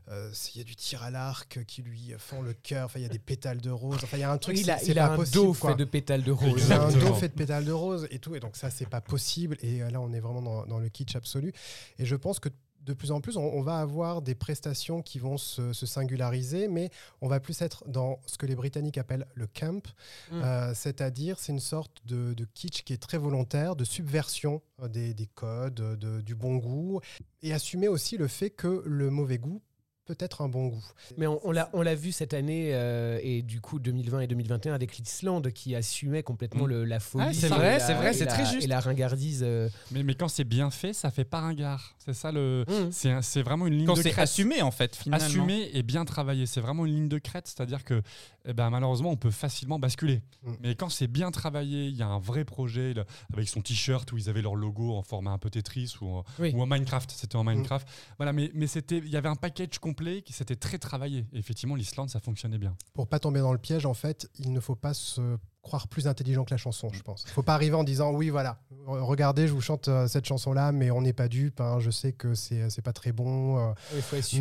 euh, il y a du tir à l'arc qui lui fend le cœur. Enfin, il y a des pétales de rose. Enfin, il y a un truc. Il a, il a un possible, dos quoi. fait de pétales de rose. Il a un dos fait de pétales de rose et tout, et donc ça, c'est pas possible. Et euh, là, on est vraiment dans, dans le kitsch absolu. Et je pense que de plus en plus, on, on va avoir des prestations qui vont se, se singulariser, mais on va plus être dans ce que les Britanniques appellent le camp, Mm. euh, c'est-à-dire c'est une sorte de, de kitsch qui est très volontaire, de subversion euh, des, des codes, de- du bon goût, et assumer aussi le fait que le mauvais goût peut être un bon goût. Mais on, on l'a, on l'a vu cette année euh, et du coup 2020 et 2021 avec l'Islande qui assumait complètement Mm. le- la folie. Ah, c'est et vrai, la- c'est vrai, c'est la- très juste. Et la ringardise. euh, Mais, mais quand c'est bien fait, ça fait pas ringard. C'est ça le. C'est un- c'est vraiment une ligne Quand de c'est crête. assumé, en fait, finalement. Assumé et bien travaillé. C'est vraiment une ligne de crête. C'est-à-dire que eh ben, malheureusement, on peut facilement basculer. Mm. Mais quand c'est bien travaillé, il y a un vrai projet là, avec son t-shirt où ils avaient leur logo en format un peu Tetris ou, Oui. ou en Minecraft. C'était en Minecraft. Voilà, mais, mais c'était, il y avait un package complet qui s'était très travaillé. Et effectivement, l'Islande, ça fonctionnait bien. Pour pas tomber dans le piège, en fait, il ne faut pas se croire plus intelligent que la chanson, je pense. Il faut pas arriver en disant oui, voilà, re- regardez, je vous chante euh, cette chanson-là, mais on n'est pas dupe. hein, je sais que c'est c'est pas très bon, euh,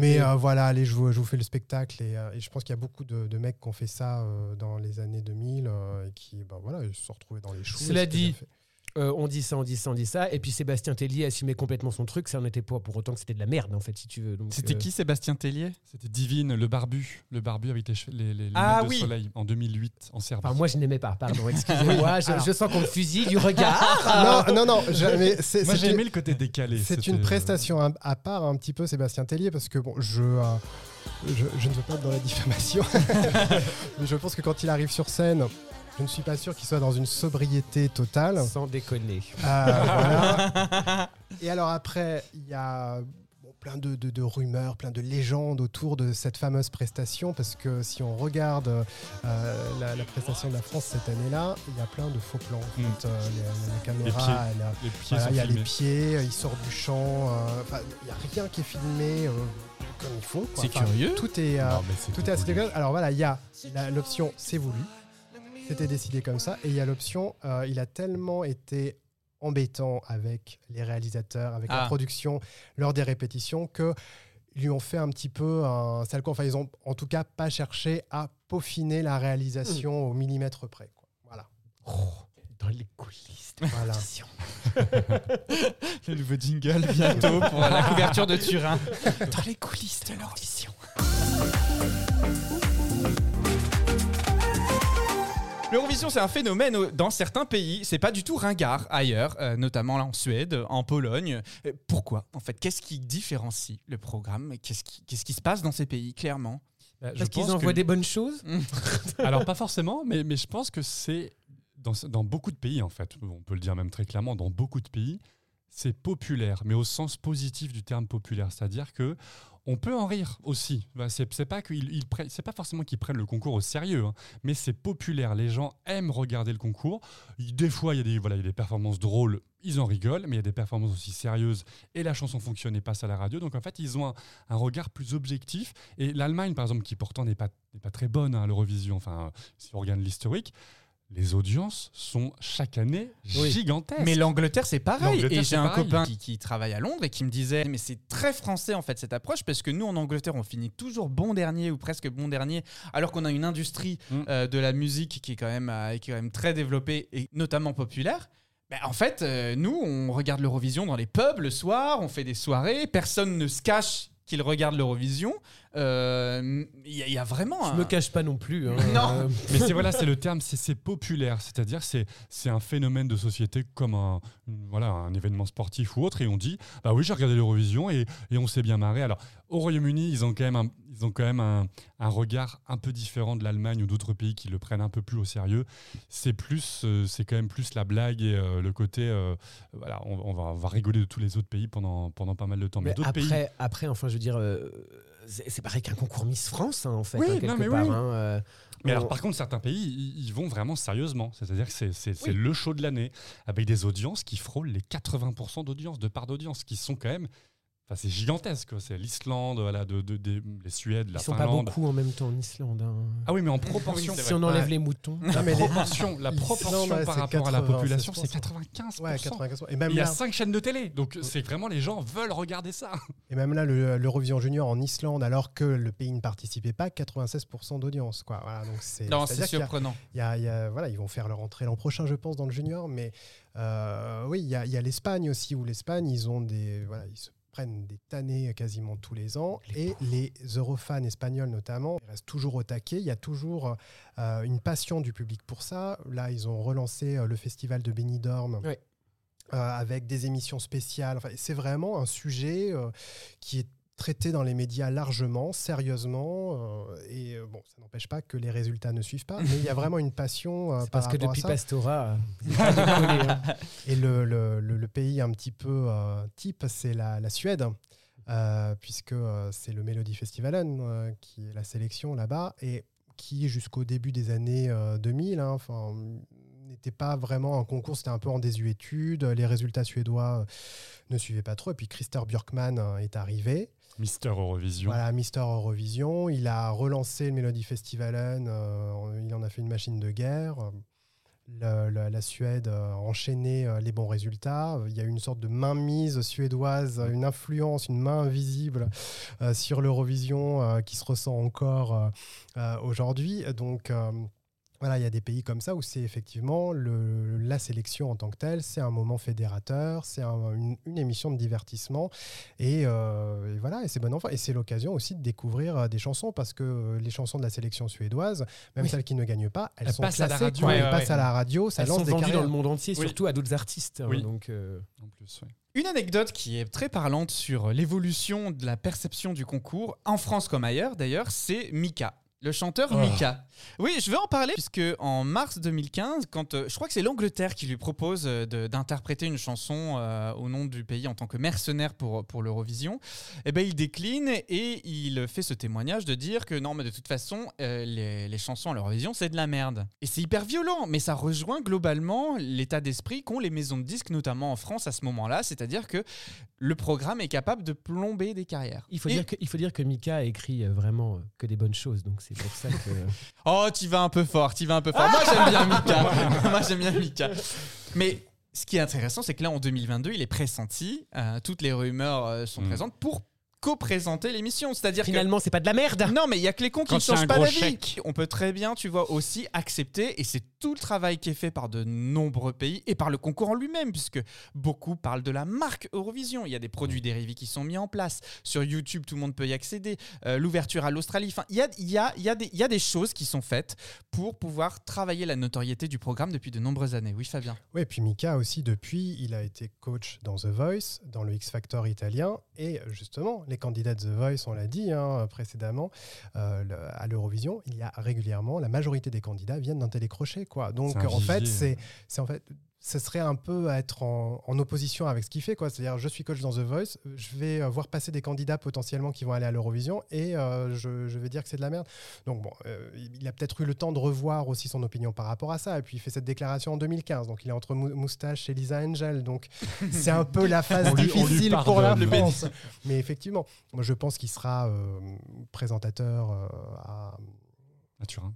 mais euh, voilà, allez, je vous, je vous fais le spectacle. Et, euh, et je pense qu'il y a beaucoup de, de mecs qui ont fait ça euh, dans les années 2000 euh, et qui, ben voilà, ils se sont retrouvés dans les choux. Cela c'était dit, fait. Euh, on dit ça, on dit ça, on dit ça. Et puis Sébastien Tellier assumait complètement son truc. Ça n'était pas pour autant que c'était de la merde, en fait, si tu veux. C'était euh, qui Sébastien Tellier? C'était Divine, le barbu. Le barbu avec les, les, les Ah lunettes de oui. soleil en 2008 en Serbie. Enfin, moi, je n'aimais pas, pardon, excusez-moi. je, je sens qu'on me fusille du regard. non, non, non, je- Moi, j'ai aimé le côté décalé. C'est une prestation à, à part un petit peu Sébastien Tellier parce que bon, je, euh, je, je ne veux pas être dans la diffamation, mais je pense que quand il arrive sur scène, je ne suis pas sûr qu'il soit dans une sobriété totale. Sans déconner. Euh, voilà. Et alors après, il y a bon, plein de, de- de rumeurs, plein de légendes autour de cette fameuse prestation, parce que si on regarde euh, la, la prestation de la France cette année-là, il y a plein de faux plans. En Mm. fait. Euh, les, les caméras, voilà, il y a les pieds, il sort du champ, il n'y a rien qui est filmé comme il faut. C'est Enfin, curieux. Tout est, Non, c'était tout est assez dégueulasse. Alors voilà, il y a l'option c'est voulu, c'était décidé comme ça, et il y a l'option euh, il a tellement été embêtant avec les réalisateurs, avec la Ah. production lors des répétitions que lui ont fait un petit peu un sale coup. Enfin, ils ont en tout cas pas cherché à peaufiner la réalisation au millimètre près. quoi. Voilà. Dans les coulisses de Voilà. Le nouveau jingle bientôt pour la couverture de Turin. Dans les coulisses de l'audition. L'Eurovision, c'est un phénomène au- dans certains pays. C'est pas du tout ringard ailleurs, euh, notamment là en Suède, en Pologne. Euh, pourquoi En fait, qu'est-ce qui différencie le programme? Qu'est-ce qui, qu'est-ce qui se passe dans ces pays, clairement? Bah, je Parce qu'ils pense envoient que- des bonnes choses. Alors pas forcément, mais, mais je pense que c'est dans, dans beaucoup de pays en fait, on peut le dire même très clairement, dans beaucoup de pays, c'est populaire, mais au sens positif du terme populaire, c'est-à-dire que on peut en rire aussi. Bah, C'est pas c'est pas forcément qu'ils prennent le concours au sérieux, hein, mais c'est populaire. Les gens aiment regarder le concours. Des fois, il y a des voilà, il y a des performances drôles, ils en rigolent, mais il y a des performances aussi sérieuses et la chanson fonctionne et passe à la radio. Donc en fait, ils ont un, regard plus objectif. Et l'Allemagne, par exemple, qui pourtant n'est pas pas très bonne hein, à l'Eurovision. Enfin, si on regarde l'historique. Les audiences sont chaque année Oui. gigantesques. Mais l'Angleterre, c'est pareil. Et j'ai un pareil. copain qui, qui travaille à Londres et qui me disait Mais c'est très français en fait cette approche parce que nous en Angleterre, on finit toujours bon dernier ou presque bon dernier, alors qu'on a une industrie Mm. euh, de la musique qui est, quand même, euh, qui est quand même très développée et notamment populaire. Ben, en fait, euh, nous, on regarde l'Eurovision dans les pubs le soir, on fait des soirées, personne ne se cache qu'il regarde l'Eurovision. Euh, Il y, a- il y a vraiment. Je un- me cache pas non plus. hein. Non. Euh, Mais c'est voilà, c'est le terme, c'est populaire, c'est-à-dire c'est c'est un phénomène de société comme un voilà un événement sportif ou autre, et on dit bah oui j'ai regardé l'Eurovision et, et on s'est bien marré. Alors au Royaume-Uni ils ont quand même un, ils ont quand même un, un regard un peu différent de l'Allemagne ou d'autres pays qui le prennent un peu plus au sérieux. C'est plus euh, c'est quand même plus la blague et euh, le côté euh, voilà on, on va, on va rigoler de tous les autres pays pendant pendant pas mal de temps. Mais, Mais d'autres pays après, après, enfin, je veux dire, c'est pareil qu'un concours Miss France, hein, en fait, Oui, hein, quelque mais part. oui. hein, Mais on- alors, par contre, certains pays, ils, vont vraiment sérieusement. C'est-à-dire que c'est c'est- c'est Oui. le show de l'année, avec des audiences qui frôlent les 80% d'audience, de part d'audience, qui sont quand même. Enfin, c'est gigantesque. C'est l'Islande, voilà, de, de- des- les Suèdes, la Ils sont pas beaucoup en même temps en Islande. hein. Ah oui, mais en proportion. si on enlève Ouais. les moutons. La mais proportion, la proportion par rapport à la 96%. population, c'est 95%. Ouais, 95%. Et même Il y a là, 5 chaînes de télé, donc c'est vraiment les gens veulent regarder ça. Et même là, le- l'Eurovision Junior en Islande, alors que le pays ne participait pas, 96% d'audience. Quoi. Voilà, donc c'est, Non, c'est surprenant. il y a- il y a- voilà, ils vont faire leur entrée l'an prochain, je pense, dans le Junior. Mais euh, oui, il y a, il y a l'Espagne aussi, où l'Espagne, ils ont des, voilà, ils se prennent des tannées quasiment tous les ans. et les eurofans espagnols notamment ils restent toujours au taquet. Il y a toujours euh, une passion du public pour ça. Là, ils ont relancé euh, le festival de Benidorm. Euh, avec des émissions spéciales. Enfin, c'est vraiment un sujet euh, qui est traité dans les médias largement, sérieusement, euh, et euh, bon, ça n'empêche pas que les résultats ne suivent pas, mais il y a vraiment une passion euh, par parce que depuis. Pastora, euh, hein. Et le, le- le- le pays un petit peu euh, type, c'est la, la Suède, puisque c'est le Melody Festivalen qui est la sélection là-bas, et qui jusqu'au début des années euh, 2000, hein, enfin, n'était pas vraiment un concours, c'était un peu en désuétude, les résultats suédois ne suivaient pas trop, et puis Christer Björkman est arrivé. Mister Eurovision. Voilà, Mister Eurovision. Il a relancé le Melody Festivalen. euh, il en a fait une machine de guerre. La Suède a enchaîné euh, les bons résultats. Il y a eu une sorte de mainmise suédoise, une influence, une main invisible euh, sur l'Eurovision euh, qui se ressent encore aujourd'hui. Donc. Voilà, il y a des pays comme ça où c'est effectivement le- la sélection en tant que telle, c'est un moment fédérateur, c'est un- une, une émission de divertissement et, euh, et voilà, et c'est bon enfant. Et c'est l'occasion aussi de découvrir euh, des chansons parce que euh, les chansons de la sélection suédoise, même Oui. celles qui ne gagnent pas, elles, Elles sont passent à la classées, radio. quoi, Ouais, elles ouais, passent ouais. à la radio, ça Elles lance sont des vendues carrières. dans le monde entier, Oui. surtout à d'autres artistes. hein, Oui. donc, euh, En plus. Une anecdote qui est très parlante sur l'évolution de la perception du concours, en France comme ailleurs d'ailleurs, c'est Mika. Le chanteur Oh. Mika. Oui, je vais en parler puisque en mars 2015, quand euh, je crois que c'est l'Angleterre qui lui propose euh, d'interpréter une chanson euh, au nom du pays en tant que mercenaire pour, pour l'Eurovision, eh ben, il décline et il fait ce témoignage de dire que non, mais de toute façon, les, les chansons à l'Eurovision, c'est de la merde. Et c'est hyper violent, mais ça rejoint globalement l'état d'esprit qu'ont les maisons de disques, notamment en France à ce moment-là, c'est-à-dire que le programme est capable de plomber des carrières. il, faut Et- dire que, il faut dire que Mika a écrit vraiment que des bonnes choses. Donc c'est pour ça que. Oh, tu vas un peu fort, tu vas un peu fort. Moi, j'aime bien Mika. Moi, j'aime bien Mika. Mais ce qui est intéressant, c'est que là, en 2022, il est pressenti. euh, toutes les rumeurs euh, sont Mm. présentes pour co-présenter l'émission. C'est-à-dire que Finalement, c'est pas de la merde. Non, mais il y a que les cons qui Quand ne changent un pas gros d'avis. chèque. On peut très bien, tu vois, aussi accepter, et c'est tout le travail qui est fait par de nombreux pays et par le concours en lui-même, puisque beaucoup parlent de la marque Eurovision. Il y a des produits dérivés qui sont mis en place. Sur YouTube, tout le monde peut y accéder. Euh, L'ouverture à l'Australie. Enfin, il y a, il y, a, il y, a des- il y a des choses qui sont faites pour pouvoir travailler la notoriété du programme depuis de nombreuses années. Oui, Fabien. Oui, puis Mika aussi, depuis, il a été coach dans The Voice, dans le X Factor italien. Et justement, les candidats de The Voice, on l'a dit hein, précédemment, euh, le- à l'Eurovision, il y a régulièrement, la majorité des candidats viennent d'un télécrochet. Quoi. Donc, en fait, c'est en fait. Ce serait un peu être en, en opposition avec ce qu'il fait. C'est-à-dire, je suis coach dans The Voice, je vais euh, voir passer des candidats potentiellement qui vont aller à l'Eurovision et euh, je, je vais dire que c'est de la merde. Donc, bon, euh, il a peut-être eu le temps de revoir aussi son opinion par rapport à ça. Et puis, il fait cette déclaration en 2015. Donc, il est entre Mou- Moustache et Lisa Angel. Donc, c'est un peu la phase lui- difficile pour la. France. Mais effectivement, moi, je pense qu'il sera euh, présentateur à. À Turin.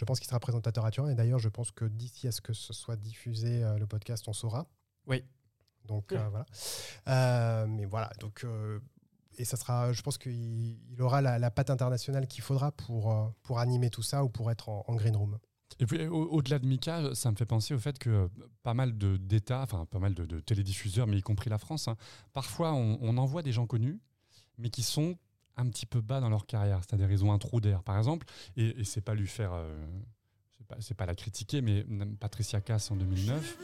Je pense qu'il sera présentateur à Turin. Et d'ailleurs, je pense que d'ici à ce que ce soit diffusé, euh, le podcast, on saura. Oui. Donc, euh, voilà. Euh, mais voilà. Donc. euh, et ça sera, je pense qu'il il aura la, la patte internationale qu'il faudra pour, euh, pour animer tout ça ou pour être en, en green room. Et puis au- au-delà de Mika, ça me fait penser au fait que pas mal de- d'États, enfin pas mal de, de télédiffuseurs, mais y compris la France, hein, parfois on, on envoie des gens connus, mais qui sont un petit peu bas dans leur carrière, c'est-à-dire ils ont un trou d'air, par exemple, et, et c'est pas lui faire, euh, c'est pas, pas la critiquer, mais Patricia Cass en 2009,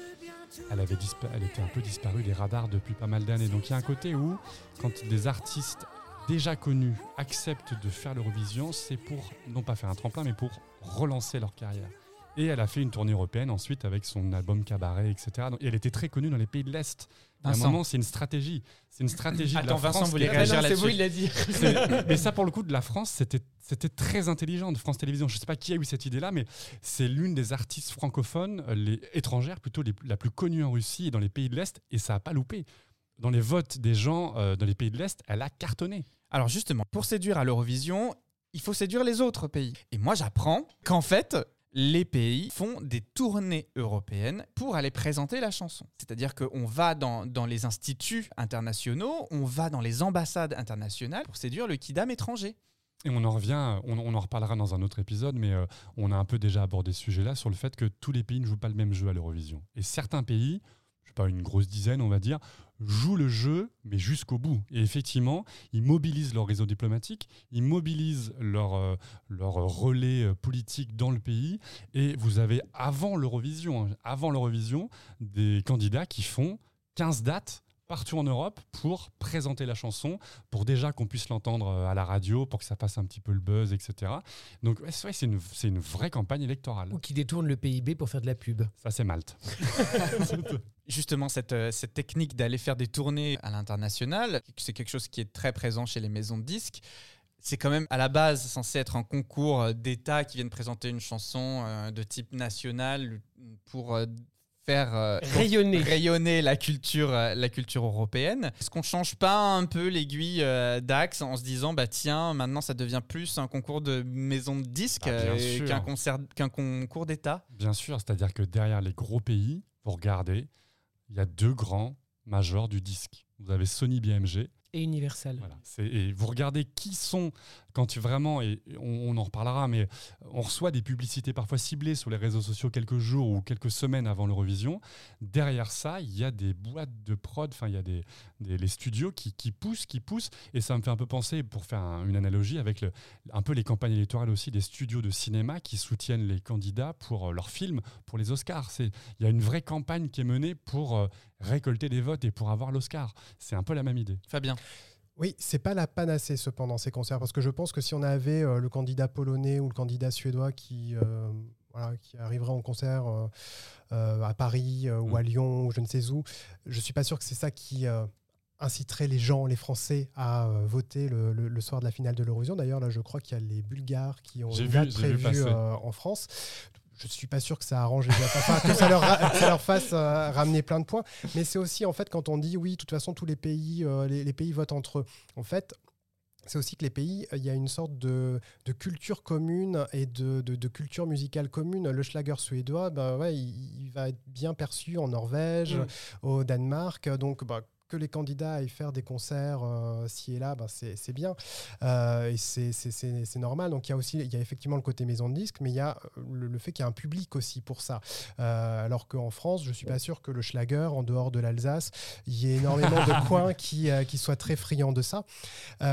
elle avait elle était un peu disparue des radars depuis pas mal d'années. Donc il y a un côté où quand des artistes déjà connus acceptent de faire l'Eurovision, c'est pour non pas faire un tremplin, mais pour relancer leur carrière. Et elle a fait une tournée européenne ensuite avec son album Cabaret, etc. Donc, et elle était très connue dans les pays de l'Est. À un Vincent. moment, c'est une stratégie. C'est une stratégie. de la Attends, Vincent France voulait réagir non, c'est là-dessus. vous, il l'a dit. Mais ça, pour le coup, de la France, c'était c'était très intelligent de France Télévisions. Je ne sais pas qui a eu cette idée-là, mais c'est l'une des artistes francophones, euh, les étrangères plutôt, les- la plus connue en Russie et dans les pays de l'Est, et ça n'a pas loupé. Dans les votes des gens euh, dans les pays de l'Est, elle a cartonné. Alors justement, pour séduire à l'Eurovision, il faut séduire les autres pays. Et moi, j'apprends qu'en fait, les pays font des tournées européennes pour aller présenter la chanson. C'est-à-dire qu'on va dans, les instituts internationaux, on va dans les ambassades internationales pour séduire le kidam étranger. Et on en revient, on, en reparlera dans un autre épisode, mais euh, on a un peu déjà abordé ce sujet-là sur le fait que tous les pays ne jouent pas le même jeu à l'Eurovision. Et certains pays pas, une grosse dizaine, on va dire, jouent le jeu, mais jusqu'au bout. Et effectivement, ils mobilisent leur réseau diplomatique, ils mobilisent leur, euh, relais euh, politique dans le pays. Et vous avez, avant l'Eurovision, hein, avant l'Eurovision, des candidats qui font 15 dates partout en Europe pour présenter la chanson, pour déjà qu'on puisse l'entendre euh, à la radio, pour que ça passe un petit peu le buzz, etc. Donc ouais, c'est vrai, c'est une, c'est une vraie campagne électorale. Ou qui détourne le PIB pour faire de la pub. Ça, c'est Malte. Justement, cette, euh, cette technique d'aller faire des tournées à l'international, c'est quelque chose qui est très présent chez les maisons de disques. C'est quand même à la base censé être un concours euh, d'État qui viennent présenter une chanson de type national pour faire euh, Rayonner. rayonner la culture, euh, la culture européenne. Est-ce qu'on change pas un peu l'aiguille euh, d'axe en se disant bah tiens maintenant ça devient plus un concours de maison de disques Ah, qu'un concert qu'un concours d'État? Bien sûr, c'est-à-dire que derrière les gros pays, vous regardez, il y a deux grands majors du disque. Vous avez Sony BMG. Et Universal. Voilà. Et vous regardez qui sont, quand tu vraiment, et on, en reparlera, mais on reçoit des publicités parfois ciblées sur les réseaux sociaux quelques jours ou quelques semaines avant l'Eurovision. Derrière ça, il y a des boîtes de prod, enfin, il y a des, les studios qui, poussent, qui poussent. Et ça me fait un peu penser, pour faire un- une analogie, avec le- un peu les campagnes électorales aussi des studios de cinéma qui soutiennent les candidats pour euh, leurs films, pour les Oscars. Il y a une vraie campagne qui est menée pour euh, récolter des votes et pour avoir l'Oscar. C'est un peu la même idée. Fabien Oui, c'est pas la panacée cependant ces concerts parce que je pense que si on avait euh, le candidat polonais ou le candidat suédois qui euh, voilà, qui arriverait en concert euh, à Paris ou Mm. à Lyon ou je ne sais où, je suis pas sûr que c'est ça qui inciterait les gens, les Français à voter le, le- le soir de la finale de l'Eurovision. D'ailleurs, là, je crois qu'il y a les Bulgares qui ont vu- date j'ai vu prévue passer. euh, en France. Je suis pas sûr que ça arrange les enfin, que ça leur, ra- ça leur fasse euh, ramener plein de points. Mais c'est aussi en fait quand on dit oui, de toute façon tous les pays, euh, les, les pays votent entre eux. En fait, c'est aussi que les pays, il y a une sorte de, de culture commune et de, de- de culture musicale commune. Le schlager suédois, ben ouais, il, il va être bien perçu en Norvège, Mm. au Danemark. Donc, bah, que les candidats aillent faire des concerts euh, ci et là, ben, c'est bien. Euh, et c'est- normal. Donc, il y a aussi, il y a effectivement le côté maison de disque, mais il y a euh, le, le fait qu'il y a un public aussi pour ça. Euh, alors qu'en France, je suis pas sûr que le schlager, en dehors de l'Alsace, il y ait énormément de coins qui, qui soient très friands de ça. C'est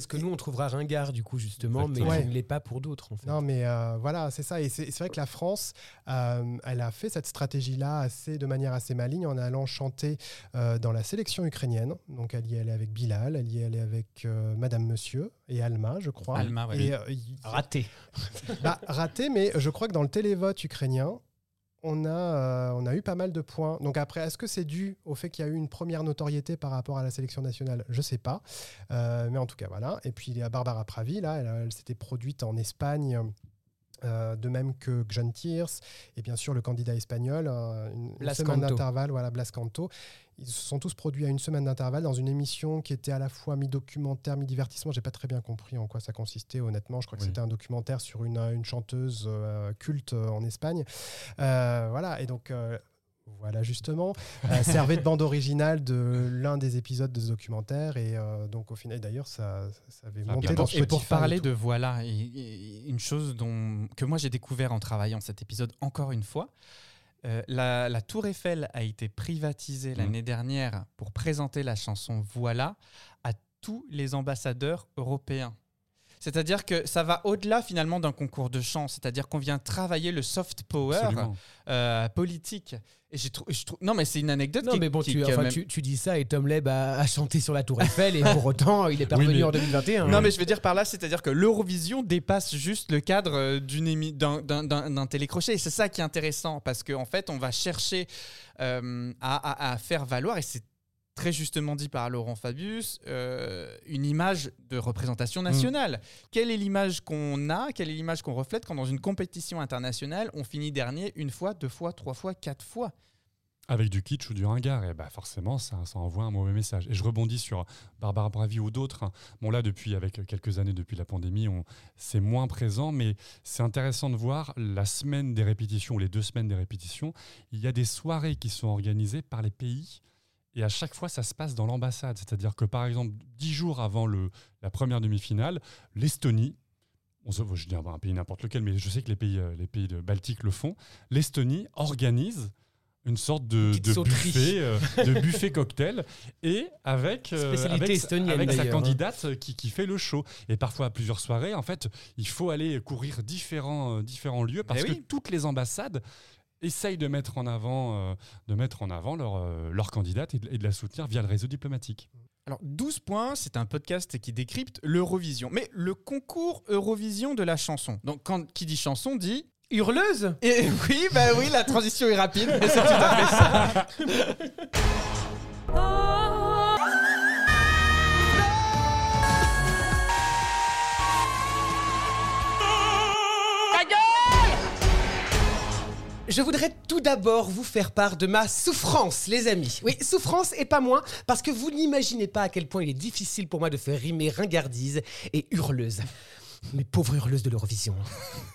ce que nous, on trouvera ringard, du coup, justement, mais Exactement. Ouais. ne l'est pas pour d'autres, en fait. Non, mais voilà, c'est ça. Et c'est vrai que la France, elle a fait cette stratégie-là de manière assez maligne en allant chanter dans la sélection ukrainienne. Donc, elle y est allée avec Bilal, elle y est allée avec euh, Madame Monsieur et Alma, je crois. Alma, ouais. Et, euh, Raté. bah, raté, mais je crois que dans le télévote ukrainien, on a, euh, on a eu pas mal de points. Donc après, est-ce que c'est dû au fait qu'il y a eu une première notoriété par rapport à la sélection nationale? Je sais pas. Euh, mais en tout cas, voilà. Et puis il y a Barbara Pravi, là, elle, elle s'était produite en Espagne. Euh, de même que John Tears et bien sûr le candidat espagnol, euh, une, semaine d'intervalle, voilà Blas Canto. Ils se sont tous produits à une semaine d'intervalle dans une émission qui était à la fois mi-documentaire, mi-divertissement. J'ai pas très bien compris en quoi ça consistait, honnêtement. Je crois que c'était un documentaire sur une, une chanteuse euh, culte euh, en Espagne. Euh, voilà, et donc. Voilà justement, euh, servait de bande originale de l'un des épisodes de ce documentaire et euh, donc au final d'ailleurs ça, ça avait monté dans. Et pour parler de voilà, et- et une chose dont, que moi j'ai découvert en travaillant cet épisode encore une fois, euh, la, la Tour Eiffel a été privatisée Mhm. l'année dernière pour présenter la chanson Voilà à tous les ambassadeurs européens. C'est-à-dire que ça va au-delà finalement d'un concours de chant, c'est-à-dire qu'on vient travailler le soft power euh, politique. Et j'ai trou- non mais c'est une anecdote Non, qui, mais bon, qui- tu, qui a enfin, même- tu, tu dis ça et Tom Leb a, a chanté sur la Tour Eiffel et pour autant, il est parvenu mais- en 2021. Non, mais je veux dire par là, c'est-à-dire que l'Eurovision dépasse juste le cadre euh, d'une émi- d'un- télécrochet. Et c'est ça qui est intéressant, parce qu'en fait, on va chercher euh, à, à- à faire valoir, et c'est très justement dit par Laurent Fabius, euh, une image de représentation nationale. Quelle est l'image qu'on a, quelle est l'image qu'on reflète quand dans une compétition internationale, on finit dernier une fois, deux fois, trois fois, quatre fois? Avec du kitsch ou du ringard, et bah forcément, ça, ça envoie un mauvais message. Et je rebondis sur Barbara Bravi ou d'autres. hein. Bon, là, depuis, avec quelques années depuis la pandémie, on, c'est moins présent, mais c'est intéressant de voir la semaine des répétitions ou les deux semaines des répétitions. Il y a des soirées qui sont organisées par les pays. Et à chaque fois, ça se passe dans l'ambassade. C'est-à-dire que, par exemple, dix jours avant le, la première demi-finale, l'Estonie, on se, je dis un pays n'importe lequel, mais je sais que les pays, euh, les pays de Baltique le font, l'Estonie organise une sorte de, buffet, euh, de buffet cocktail, et avec, euh, avec, sa hein. candidate qui, qui fait le show. Et parfois à plusieurs soirées, en fait, il faut aller courir différents, euh, différents lieux parce Eh que oui. toutes les ambassades essayent de mettre en avant, euh, de mettre en avant leur, euh, leur candidate et de, et de la soutenir via le réseau diplomatique. Alors, 12 points, c'est un podcast qui décrypte l'Eurovision. Mais le concours Eurovision de la chanson. Donc, quand qui dit chanson dit. Hurleuse Et oui, bah oui, la transition est rapide. mais C'est tout à fait ça. Je voudrais tout d'abord vous faire part de ma souffrance, les amis. Oui, souffrance et pas moins, parce que vous n'imaginez pas à quel point il est difficile pour moi de faire rimer ringardise et hurleuse. Mes pauvres hurleuses de l'Eurovision.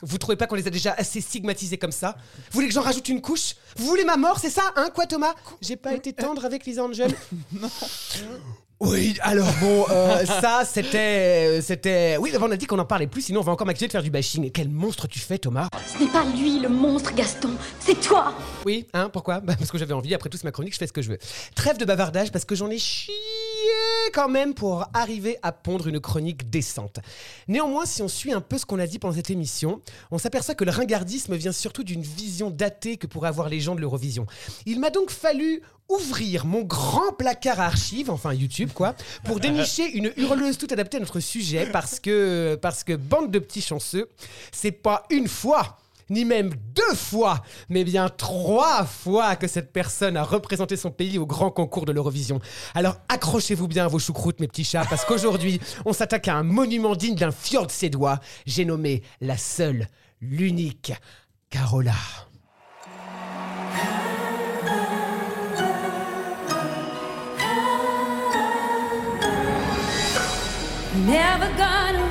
Vous trouvez pas qu'on les a déjà assez stigmatisées comme ça? Vous voulez que j'en rajoute une couche? Vous voulez ma mort, c'est ça, hein, quoi Thomas? J'ai pas été tendre avec Lisa Angel Oui, alors bon, euh, ça c'était, c'était, oui, on a dit qu'on en parlait plus, sinon on va encore m'accuser de faire du bashing. Quel monstre tu fais, Thomas? Ce n'est pas lui le monstre, Gaston, c'est toi Oui, hein, pourquoi? Bah, Parce que j'avais envie, après tout, c'est ma chronique, je fais ce que je veux. Trêve de bavardage, parce que j'en ai chié quand même pour arriver à pondre une chronique décente. Néanmoins, si on suit un peu ce qu'on a dit pendant cette émission, on s'aperçoit que le ringardisme vient surtout d'une vision datée que pourraient avoir les gens de l'Eurovision. Il m'a donc fallu ouvrir mon grand placard à archives, enfin YouTube quoi, pour dénicher une hurleuse tout adaptée à notre sujet parce que, parce que bande de petits chanceux, c'est pas une fois ni même deux fois, mais bien trois fois que cette personne a représenté son pays au grand concours de l'Eurovision. Alors accrochez-vous bien à vos choucroutes, mes petits chats, parce qu'aujourd'hui, on s'attaque à un monument digne d'un fjord sédois. J'ai nommé la seule, l'unique, Carola. Never gonna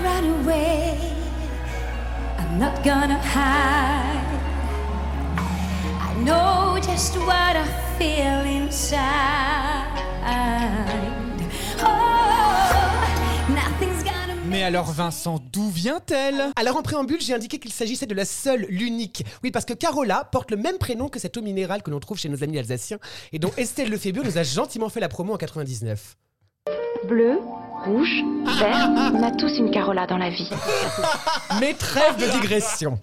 not gonna hide. I know just what I feel inside. Oh, nothing's gonna Mais alors, Vincent, d'où vient-elle? Alors en préambule, j'ai indiqué qu'il s'agissait de la seule, l'unique. Oui, parce que Carola porte le même prénom que cette eau minérale que l'on trouve chez nos amis alsaciens et dont Estelle Lefébure nous a gentiment fait la promo en 99. Bleu, rouge, vert, on a tous une Carola dans la vie. Mais trêve de digression.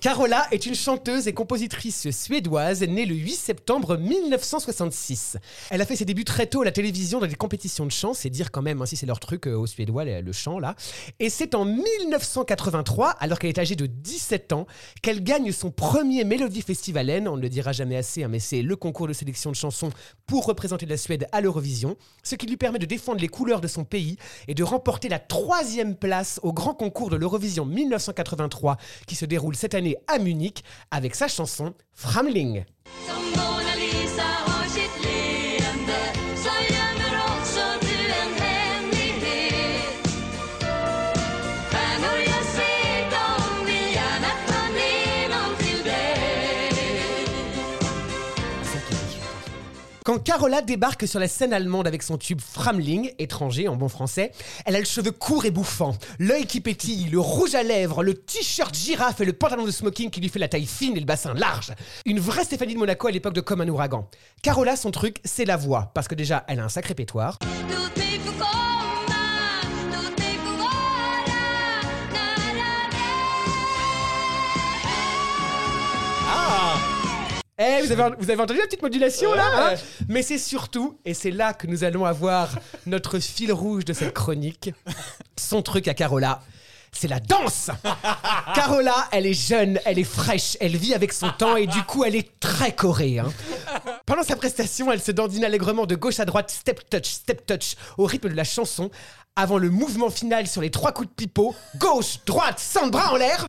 Carola est une chanteuse et compositrice suédoise née le 8 septembre 1966. Elle a fait ses débuts très tôt à la télévision dans des compétitions de chant, c'est dire quand même hein, si c'est leur truc euh, aux Suédois, le, chant là. Et c'est en 1983, alors qu'elle est âgée de 17 ans, qu'elle gagne son premier Mélodie Festivalen. On ne le dira jamais assez, hein, mais c'est le concours de sélection de chansons pour représenter la Suède à l'Eurovision, ce qui lui permet de défendre les couleurs de son pays et de remporter la troisième place au grand concours de l'Eurovision 1983 qui se déroule cette année à Munich avec sa chanson Framling. Quand Carola débarque sur la scène allemande avec son tube Framling, étranger en bon français, elle a le cheveu court et bouffant, l'œil qui pétille, le rouge à lèvres, le t-shirt girafe et le pantalon de smoking qui lui fait la taille fine et le bassin large. Une vraie Stéphanie de Monaco à l'époque de Comme un ouragan. Carola, son truc, c'est la voix, parce que déjà, elle a un sacré pétoire. Eh, vous avez, vous avez entendu la petite modulation là hein? Mais c'est surtout, et c'est là que nous allons avoir notre fil rouge de cette chronique, son truc à Carola. C'est la danse Carola, elle est jeune, elle est fraîche, elle vit avec son temps et du coup elle est très corée. hein. Pendant sa prestation, elle se dandine allègrement de gauche à droite, step touch, step touch, au rythme de la chanson, avant le mouvement final sur les trois coups de pipeau, gauche, droite, sans bras en l'air.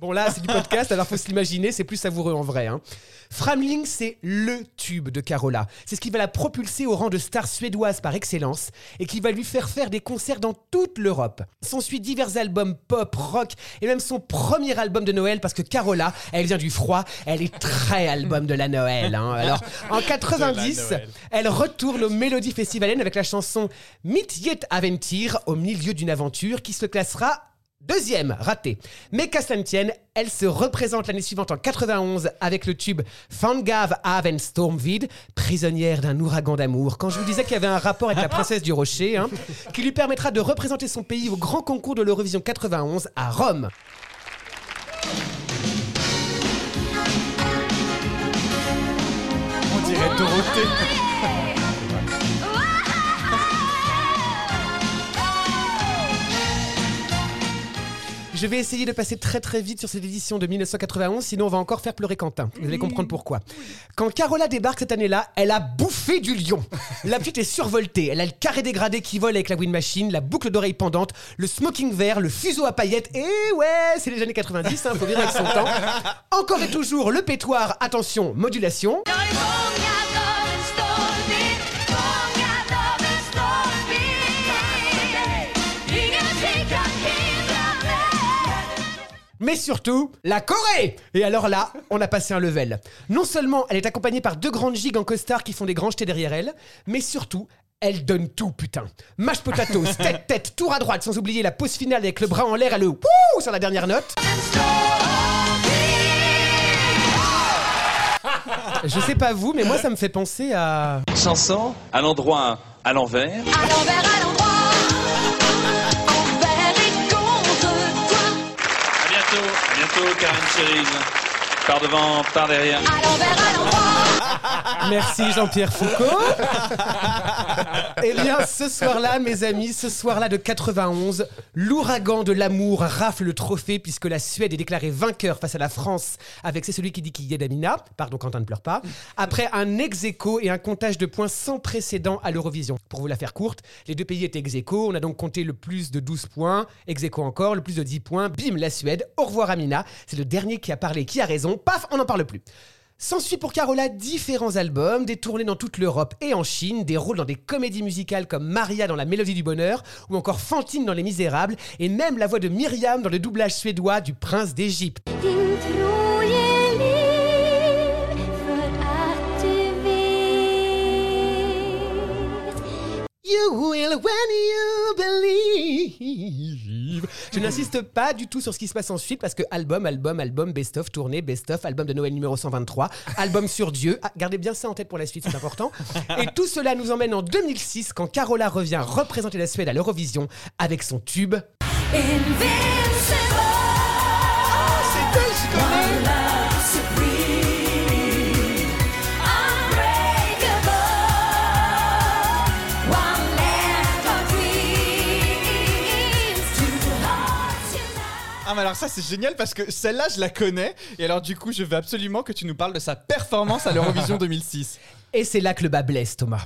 Bon là, c'est du podcast, alors faut se l'imaginer, c'est plus savoureux en vrai. Hein. Framling, c'est le tube de Carola. C'est ce qui va la propulser au rang de star suédoise par excellence et qui va lui faire faire des concerts dans toute l'Europe. S'ensuit divers albums pop, rock et même son premier album de Noël parce que Carola, elle vient du froid, elle est très album de la Noël. hein. Alors en 90, Noël. elle retourne au Mélodie Festivalen avec la chanson Mitt Jet Aventir au milieu d'une aventure qui se classera Deuxième, raté. Mais qu'à cela ne tienne, elle se représente l'année suivante en 91 avec le tube Fangav Aven Stormvid, prisonnière d'un ouragan d'amour. Quand je vous disais qu'il y avait un rapport avec la princesse du rocher, hein, qui lui permettra de représenter son pays au grand concours de l'Eurovision 91 à Rome. On dirait Dorothée. Je vais essayer de passer très très vite sur cette édition de 1991, sinon on va encore faire pleurer Quentin. Vous allez comprendre pourquoi. Quand Carola débarque cette année-là, elle a bouffé du lion. La petite est survoltée, elle a le carré dégradé qui vole avec la wind machine, la boucle d'oreille pendante, le smoking vert, le fuseau à paillettes, et ouais, c'est les années 90, hein, faut vivre avec son temps. Encore et toujours le pétoire, attention, modulation. Mais surtout, la Corée Et alors là, on a passé un level. Non seulement elle est accompagnée par deux grandes gigs en costard qui font des grands jetés derrière elle, mais surtout, elle donne tout, putain. Mash potatoes, tête, tête, tour à droite, sans oublier la pause finale avec le bras en l'air et le wouh sur la dernière note. Je sais pas vous, mais moi ça me fait penser à. Chanson à l'endroit à l'envers. À l'envers, à l'endroit, à bientôt, Karen Cherise. Par devant, par derrière. À l'envers, à l'endroit. Merci Jean-Pierre Foucault. Eh bien, ce soir-là, mes amis, ce soir-là de 91, l'ouragan de l'amour rafle le trophée puisque la Suède est déclarée vainqueur face à la France avec C'est celui qui dit qu'il y est d'Amina. Pardon, Quentin ne pleure pas. Après un ex aequo et un comptage de points sans précédent à l'Eurovision. Pour vous la faire courte, les deux pays étaient ex aequo. On a donc compté le plus de 12 points, ex aequo encore, le plus de 10 points. Bim, la Suède. Au revoir Amina. C'est le dernier qui a parlé, qui a raison. Paf, on n'en parle plus. S'ensuit pour Carola différents albums, des tournées dans toute l'Europe et en Chine, des rôles dans des comédies musicales comme Maria dans La Mélodie du Bonheur ou encore Fantine dans Les Misérables et même la voix de Myriam dans le doublage suédois du Prince d'Égypte. You will when you believe. Je n'insiste pas du tout sur ce qui se passe ensuite parce que album, album, album, best-of, tournée, best-of, album de Noël numéro 123, album sur Dieu. Ah, gardez bien ça en tête pour la suite, c'est important. Et tout cela nous emmène en 2006 quand Carola revient représenter la Suède à l'Eurovision avec son tube. Mais alors ça c'est génial parce que celle-là je la connais et alors du coup je veux absolument que tu nous parles de sa performance à l'Eurovision 2006. Et c'est là que le bas blesse, Thomas.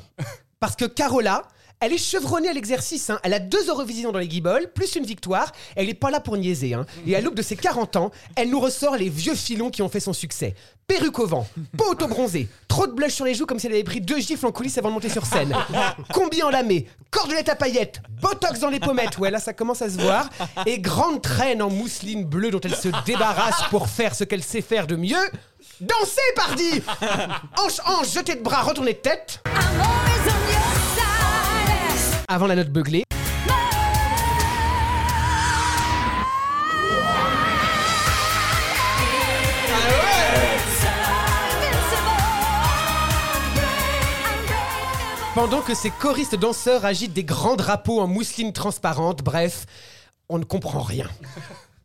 Parce que Carola, elle est chevronnée à l'exercice. hein. Elle a deux Eurovisions dans les guibolles, plus une victoire. Elle n'est pas là pour niaiser. hein. Et à l'aube de ses 40 ans, elle nous ressort les vieux filons qui ont fait son succès. Perruque au vent, peau auto-bronzée, trop de blush sur les joues comme si elle avait pris deux gifles en coulisses avant de monter sur scène. Combi en lamé, cordelette à paillettes, botox dans les pommettes. Ouais, là ça commence à se voir. Et grande traîne en mousseline bleue dont elle se débarrasse pour faire ce qu'elle sait faire de mieux. Danser, pardi Hanche, hanche, jeter de bras, retourner de tête. Avant la note beuglée. Pendant que ces choristes danseurs agitent des grands drapeaux en mousseline transparente, bref, on ne comprend rien.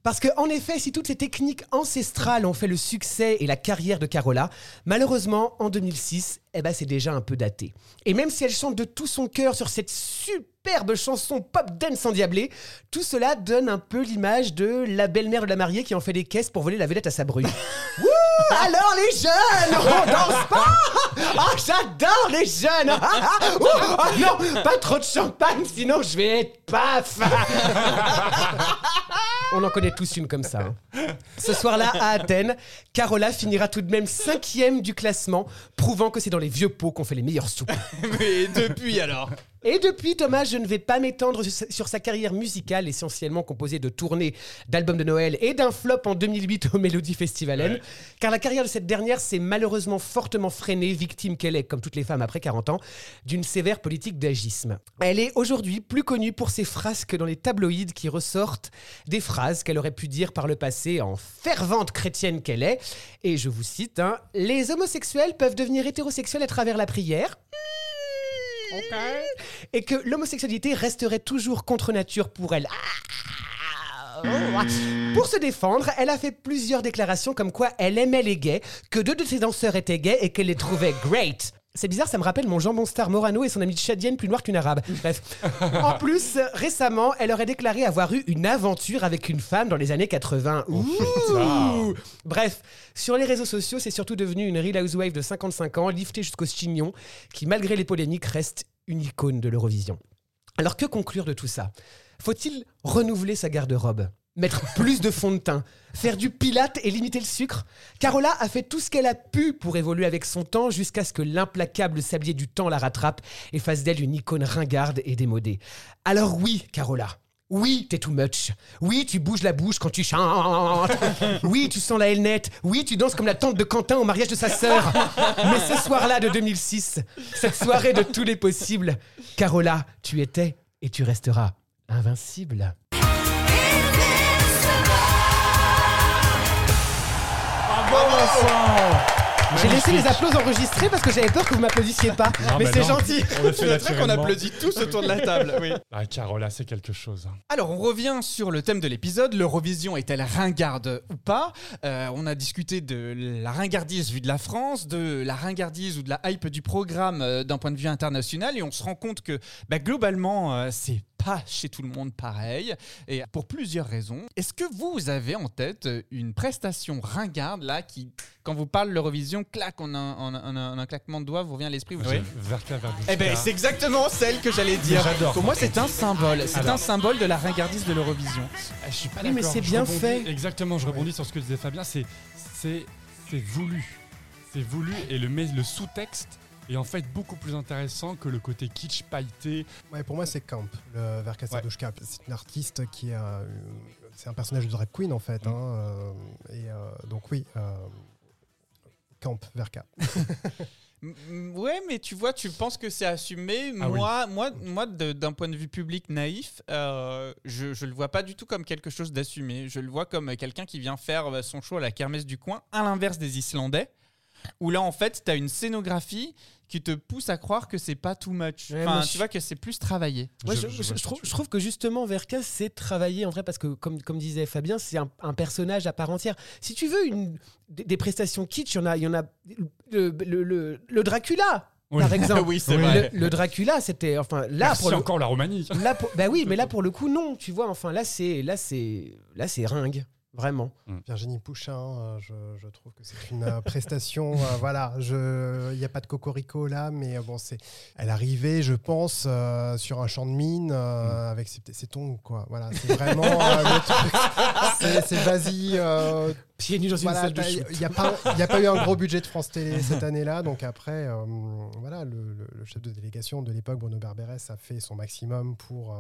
Parce que, en effet, si toutes ces techniques ancestrales ont fait le succès et la carrière de Carola, malheureusement, en 2006, eh ben, c'est déjà un peu daté. Et même si elle chante de tout son cœur sur cette superbe chanson pop dance endiablée, tout cela donne un peu l'image de la belle-mère de la mariée qui en fait des caisses pour voler la vedette à sa bru. Alors les jeunes, on danse pas Ah, j'adore les jeunes ah, non, pas trop de champagne, sinon je vais être paf On en connaît tous une comme ça. hein. Ce soir-là, à Athènes, Carola finira tout de même cinquième du classement, prouvant que c'est dans les vieux pots qu'on fait les meilleures soupes. Mais depuis alors? Et depuis, Thomas, je ne vais pas m'étendre sur sa- carrière musicale, essentiellement composée de tournées, d'albums de Noël et d'un flop en 2008 au Melody Festival M, car la carrière de cette dernière s'est malheureusement fortement freinée, victime qu'elle est, comme toutes les femmes après 40 ans, d'une sévère politique d'agisme. Elle est aujourd'hui plus connue pour ses frasques dans les tabloïds qui ressortent des phrases qu'elle aurait pu dire par le passé en fervente chrétienne qu'elle est. Et je vous cite, hein, Les homosexuels peuvent devenir hétérosexuels à travers la prière. Et que l'homosexualité resterait toujours contre nature pour elle. Ah, oh. Pour se défendre, elle a fait plusieurs déclarations comme quoi elle aimait les gays, que deux de ses danseurs étaient gays et qu'elle les trouvait great. C'est bizarre, ça me rappelle mon jambon star Morano et son amie tchadienne plus noire qu'une arabe. Bref. En plus, récemment, elle aurait déclaré avoir eu une aventure avec une femme dans les années 80. Ouh. Bref, sur les réseaux sociaux, c'est surtout devenu une real housewife de 55 ans, liftée jusqu'au chignon, qui malgré les polémiques reste une icône de l'Eurovision. Alors que conclure de tout ça? Faut-il renouveler sa garde-robe? Mettre plus de fond de teint Faire du pilate et limiter le sucre Carola a fait tout ce qu'elle a pu pour évoluer avec son temps jusqu'à ce que l'implacable sablier du temps la rattrape et fasse d'elle une icône ringarde et démodée. Alors oui, Carola, oui, t'es too much. Oui, tu bouges la bouche quand tu chantes. Oui, tu sens la helnette. Oui, tu danses comme la tante de Quentin au mariage de sa sœur. Mais ce soir-là de 2006, cette soirée de tous les possibles, Carola, tu étais et tu resteras invincible. J'ai laissé les applaudissements enregistrés parce que j'avais peur que vous m'applaudissiez pas. Non, mais bah c'est gentil. On le fait C'est vrai qu'on applaudit tous autour de la table. Oui. Ah, Carola, c'est quelque chose. hein. Alors, on revient sur le thème de l'épisode. L'Eurovision est-elle ringarde ou pas? Euh, On a discuté de la ringardise vue de la France, de la ringardise ou de la hype du programme euh, d'un point de vue international, et on se rend compte que bah, globalement, euh, c'est pas chez tout le monde pareil, et pour plusieurs raisons. Est-ce que vous avez en tête euh, une prestation ringarde là qui, quand vous parlez de l'Eurovision, clac, on a, on a- on a- on a un claquement de doigts, vous revient à l'esprit vous J'ai Verka eh ben, c'est exactement celle que j'allais dire. J'adore. Pour moi, c'est un symbole. C'est Alors. un symbole de la ringardise de l'Eurovision. Ah, Je suis pas Oui, mais c'est Je bien rebondis- fait. Exactement, je rebondis sur ce que disait Fabien. C'est c'est c'est voulu, c'est voulu et le mais le sous-texte est en fait beaucoup plus intéressant que le côté kitsch pailleté. Ouais, pour moi, c'est Camp, le Verka Serdushka. C'est une artiste qui a. C'est un personnage de drag queen, en fait. hein, euh, et euh, donc, oui, euh, Camp, Verka. Ouais, mais tu vois, tu penses que c'est assumé. Ah oui. moi, moi, moi, d'un point de vue public naïf, euh, je, je le vois pas du tout comme quelque chose d'assumé. Je le vois comme quelqu'un qui vient faire euh, son show à la kermesse du coin, à l'inverse des Islandais, où là, en fait, tu as une scénographie qui te pousse à croire que c'est pas too much. Ouais, Enfin, moi, tu je- vois que c'est plus travaillé. Moi, Je- je, je je- je trouve, je que justement, Verka, c'est travailler en vrai parce que, comme, comme disait Fabien, c'est un, un personnage à part entière. Si tu veux une, des, des prestations kitsch, il y en a, il y en a le, le- le- le Dracula. Oui. Par exemple, Oui, c'est le, vrai. le Dracula, c'était enfin là Merci pour le, encore la Roumanie. là pour, bah oui, mais là pour le coup non, tu vois. Enfin là c'est là c'est là c'est ringue, vraiment. Virginie Pouchin, euh, je, je trouve que c'est une euh, prestation. euh, voilà, il n'y a pas de cocorico là, mais euh, bon, c'est. Elle arrivait, je pense, euh, sur un champ de mine euh, avec ses, ses tongs, quoi. Voilà, c'est vraiment euh, le truc. C'est- vas-y. Pieds nus dans une voilà, salle de. Il n'y a, pas- eu un gros budget de France Télé cette année-là, donc après, euh, voilà, le, le- le chef de délégation de l'époque, Bruno Berberès, a fait son maximum pour.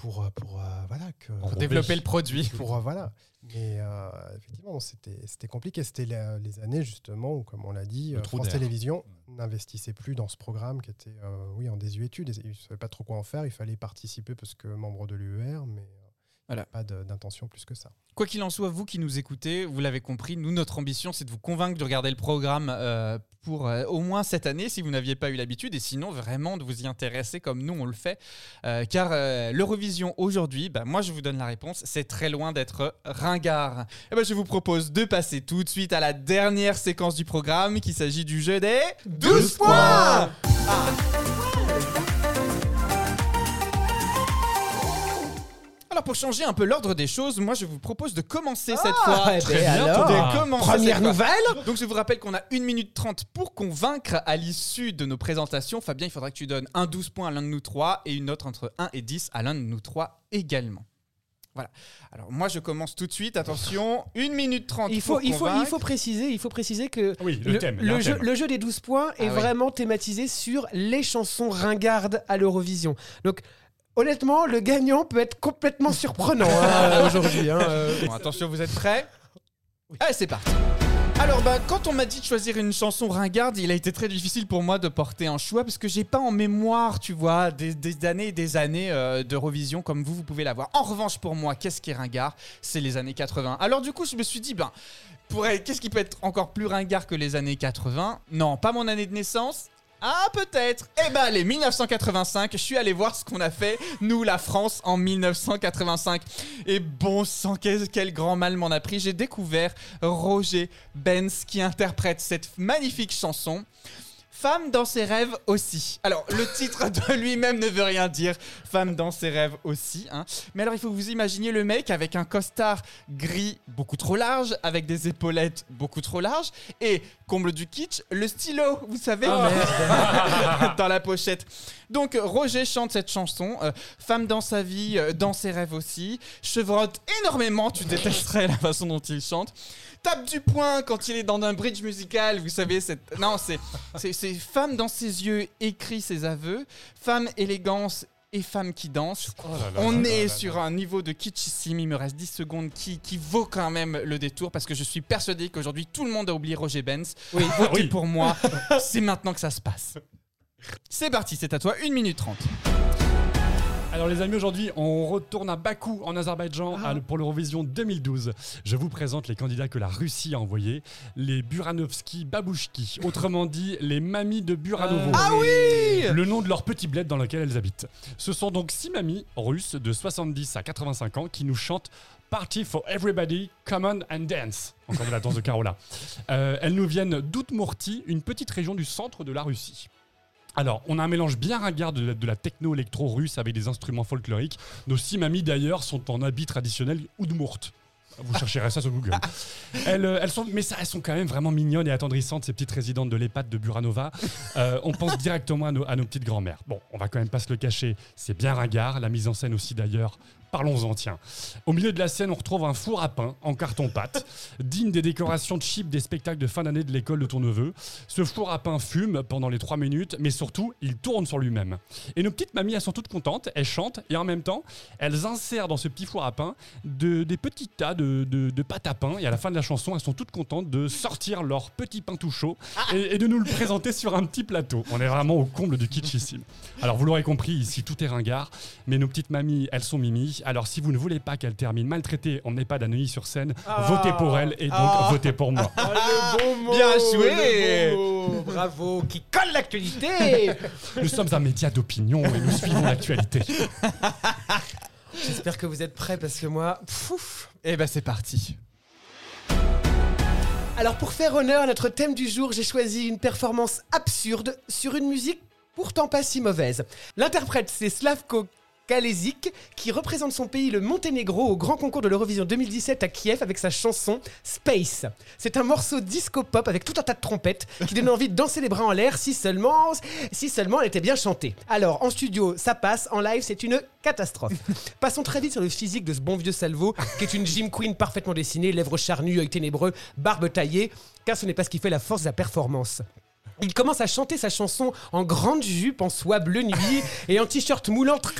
Pour, euh, pour euh, voilà que Pour développer le produit. pour euh, voilà mais euh, effectivement c'était c'était compliqué c'était les années justement où comme on l'a dit France. Télévisions n'investissait plus dans ce programme qui était oui en désuétude ils ne savaient pas trop quoi en faire il fallait participer parce que membre de l'UER mais Voilà. pas d'intention plus que ça Quoi qu'il en soit, vous qui nous écoutez, vous l'avez compris, nous, notre ambition, c'est de vous convaincre de regarder le programme euh, pour euh, au moins cette année, si vous n'aviez pas eu l'habitude, et sinon, vraiment, de vous y intéresser comme nous, on le fait. Euh, car euh, l'Eurovision aujourd'hui, bah, moi, je vous donne la réponse, c'est très loin d'être ringard. Et ben, je vous propose de passer tout de suite à la dernière séquence du programme, qui s'agit du jeu des 12 points Alors pour changer un peu l'ordre des choses, moi je vous propose de commencer cette fois. eh ben Très bien, alors. de commencer Première cette fois. nouvelle Donc je vous rappelle qu'on a 1 minute 30 pour convaincre à l'issue de nos présentations. Fabien, il faudra que tu donnes un 12 points à l'un de nous trois et une note entre 1 et 10 à l'un de nous trois également. Voilà. Alors moi je commence tout de suite, attention, 1 minute 30 Il faut, pour il, faut, il convaincre. faut préciser, il faut préciser que Oui, le thème, il y a un jeu, thème. le jeu des 12 points est Ah oui. vraiment thématisé sur les chansons ringardes à l'Eurovision. Donc, honnêtement, le gagnant peut être complètement surprenant hein, aujourd'hui. hein, euh. Bon, attention, vous êtes prêts Allez, c'est parti. Alors, bah, quand on m'a dit de choisir une chanson ringarde, il a été très difficile pour moi de porter un choix parce que j'ai pas en mémoire, tu vois, des, des années et des années euh, d'Eurovision comme vous, vous pouvez l'avoir. En revanche, pour moi, qu'est-ce qui est ringard? C'est les années 80. Alors, du coup, je me suis dit, ben, qu'est-ce qui peut être encore plus ringard que les années 80 Non, pas mon année de naissance. Ah, peut-être. Eh ben, allez, 1985, je suis allé voir ce qu'on a fait, nous, la France, en 1985. Et bon sang, quel, quel grand mal m'en a pris. J'ai découvert Roger Benz qui interprète cette magnifique chanson. Femme dans ses rêves aussi. Alors, le titre de lui-même ne veut rien dire. Femme dans ses rêves aussi. hein. Mais alors, il faut que vous imaginiez le mec avec un costard gris beaucoup trop large, avec des épaulettes beaucoup trop larges, et, comble du kitsch, le stylo, vous savez, dans la pochette. Donc, Roger chante cette chanson. euh, Femme dans sa vie, euh, dans ses rêves aussi. Chevrotte énormément, tu détesterais la façon dont il chante tape du poing quand il est dans un bridge musical, vous savez, cette... non, c'est, femme dans ses yeux écrit ses aveux, femme élégance et femme qui danse. Oh là là On là est là là sur un niveau de kitschissime, il me reste 10 secondes, qui, qui vaut quand même le détour parce que je suis persuadé qu'aujourd'hui tout le monde a oublié Roger Benz. Oui. Votez Oui. pour moi, c'est maintenant que ça se passe. C'est parti, c'est à toi, 1 minute 30. Alors les amis, aujourd'hui, on retourne à Bakou, en Azerbaïdjan, Ah. pour l'Eurovision 2012. Je vous présente les candidats que la Russie a envoyés, les Buranovski Babouchki, autrement dit les mamies de Buranovo. Ah oui Le nom de leur petit bled dans lequel elles habitent. Ce sont donc six mamies russes de 70 à 85 ans qui nous chantent Party for Everybody, Come on and Dance. Encore de la danse de Carola. Euh, elles nous viennent d'Outmourti, une petite région du centre de la Russie. Alors, on a un mélange bien ringard de la, techno-électro russe avec des instruments folkloriques. Nos six mamies, d'ailleurs, sont en habit traditionnel Oudmourt. Vous chercherez ça sur Google. Elles, euh, elles sont, mais ça, elles sont quand même vraiment mignonnes et attendrissantes, ces petites résidentes de l'EHPAD de Buranova. Euh, on pense directement à nos, à nos petites grand-mères. Bon, on va quand même pas se le cacher, c'est bien ringard. La mise en scène aussi, d'ailleurs. Parlons-en, tiens. Au milieu de la scène, on retrouve un four à pain en carton-pâte, digne des décorations cheap des spectacles de fin d'année de l'école de ton neveu. Ce four à pain fume pendant les trois minutes, mais surtout, il tourne sur lui-même. Et nos petites mamies, elles sont toutes contentes, elles chantent, et en même temps, elles insèrent dans ce petit four à pain de- des petits tas de, de, de pâte à pain, et à la fin de la chanson, elles sont toutes contentes de sortir leur petit pain tout chaud et, et de nous le présenter sur un petit plateau. On est vraiment au comble du kitschissime. Alors, vous l'aurez compris, ici, tout est ringard, mais nos petites mamies, elles sont mimi. Alors, si vous ne voulez pas qu'elles terminent maltraitées en EHPAD à Neuilly sur scène, votez pour elles et donc Ah. votez pour moi. le mot, Bien joué. le beau mot, Bravo, qui colle l'actualité Nous sommes un média d'opinion et nous suivons l'actualité. J'espère que vous êtes prêts parce que moi, pfouf Et ben c'est parti. Alors pour faire honneur à notre thème du jour, j'ai choisi une performance absurde sur une musique pourtant pas si mauvaise. L'interprète c'est Slavko Kalezik qui représente son pays le Monténégro au grand concours de l'Eurovision 2017 à Kiev avec sa chanson Space. C'est un morceau disco pop avec tout un tas de trompettes qui donne envie de danser les bras en l'air si seulement si seulement elle était bien chantée. Alors en studio ça passe, en live c'est une catastrophe. Passons très vite sur le physique de ce bon vieux Salvo qui est une gym queen parfaitement dessinée, lèvres charnues, œil ténébreux, barbe taillée, car ce n'est pas ce qui fait la force de la performance. Il commence à chanter sa chanson en grande jupe, en soie bleu nuit et en t-shirt moulant très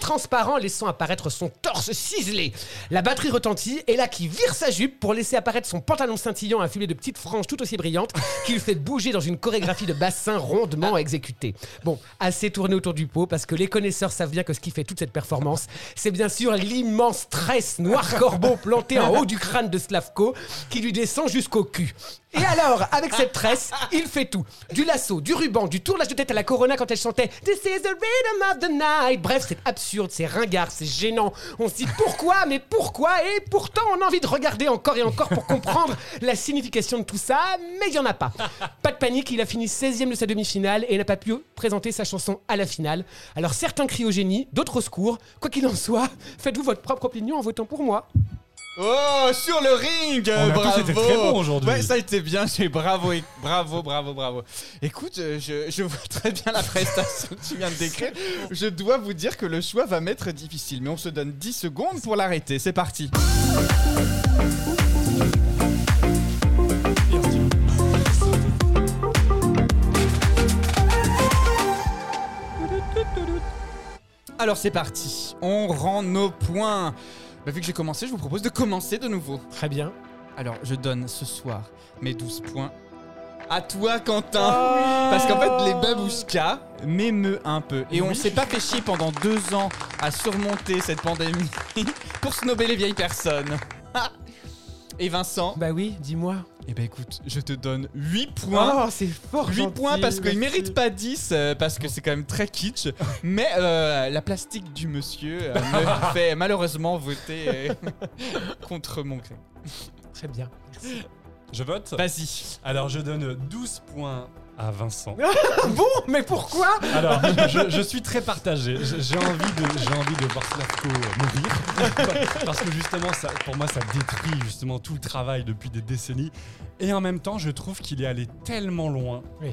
transparent, laissant apparaître son torse ciselé. La batterie retentit et là qui vire sa jupe pour laisser apparaître son pantalon scintillant affilé de petites franges tout aussi brillantes qu'il fait bouger dans une chorégraphie de bassin rondement exécutée. Bon, assez tourné autour du pot parce que les connaisseurs savent bien que ce qui fait toute cette performance, c'est bien sûr l'immense tresse noir corbeau planté en haut du crâne de Slavko qui lui descend jusqu'au cul. Et alors, avec cette tresse, il fait tout. Du lasso, du ruban, du tournage de tête à la Corona quand elle chantait This is the rhythm of the night. Bref, c'est absurde, c'est ringard, c'est gênant. On se dit pourquoi, mais pourquoi? Et pourtant, on a envie de regarder encore et encore pour comprendre la signification de tout ça, mais il n'y en a pas. Pas de panique, il a fini 16ème de sa demi-finale et n'a pas pu présenter sa chanson à la finale. Alors certains crient au génie, d'autres au secours. Quoi qu'il en soit, faites-vous votre propre opinion en votant pour moi. Oh, sur le ring On a tous Bravo été très bons aujourd'hui. Ouais, ça a été bien, j'ai bravo, et- bravo, bravo, bravo. Écoute, euh, je, je vois très bien la prestation que tu viens de décrire. Je dois vous dire que le choix va m'être difficile, mais on se donne 10 secondes pour l'arrêter. C'est parti. Alors c'est parti, on rend nos points. Bah, vu que j'ai commencé, je vous propose de commencer de nouveau. Très bien. Alors je donne ce soir mes 12 points à toi Quentin. Parce qu'en fait les babouchkas m'émeut un peu. Et on Oui. s'est pas fait chier pendant deux ans à surmonter cette pandémie pour snober les vieilles personnes. Et Vincent Bah oui, dis-moi. Eh ben écoute, je te donne 8 points. Oh, c'est fort 8 gentil, points parce qu'il mérite pas 10 euh, parce que c'est quand même très kitsch. Mais euh, la plastique du monsieur euh, me fait malheureusement voter euh, contre mon gré. Très bien. Je vote Vas-y. Alors, je donne 12 points à Vincent. bon, mais pourquoi? Alors, je, je suis très partagé. J'ai envie de, j'ai envie de voir Slavko mourir parce que justement, ça, pour moi, ça détruit justement tout le travail depuis des décennies. Et en même temps, je trouve qu'il est allé tellement loin Oui.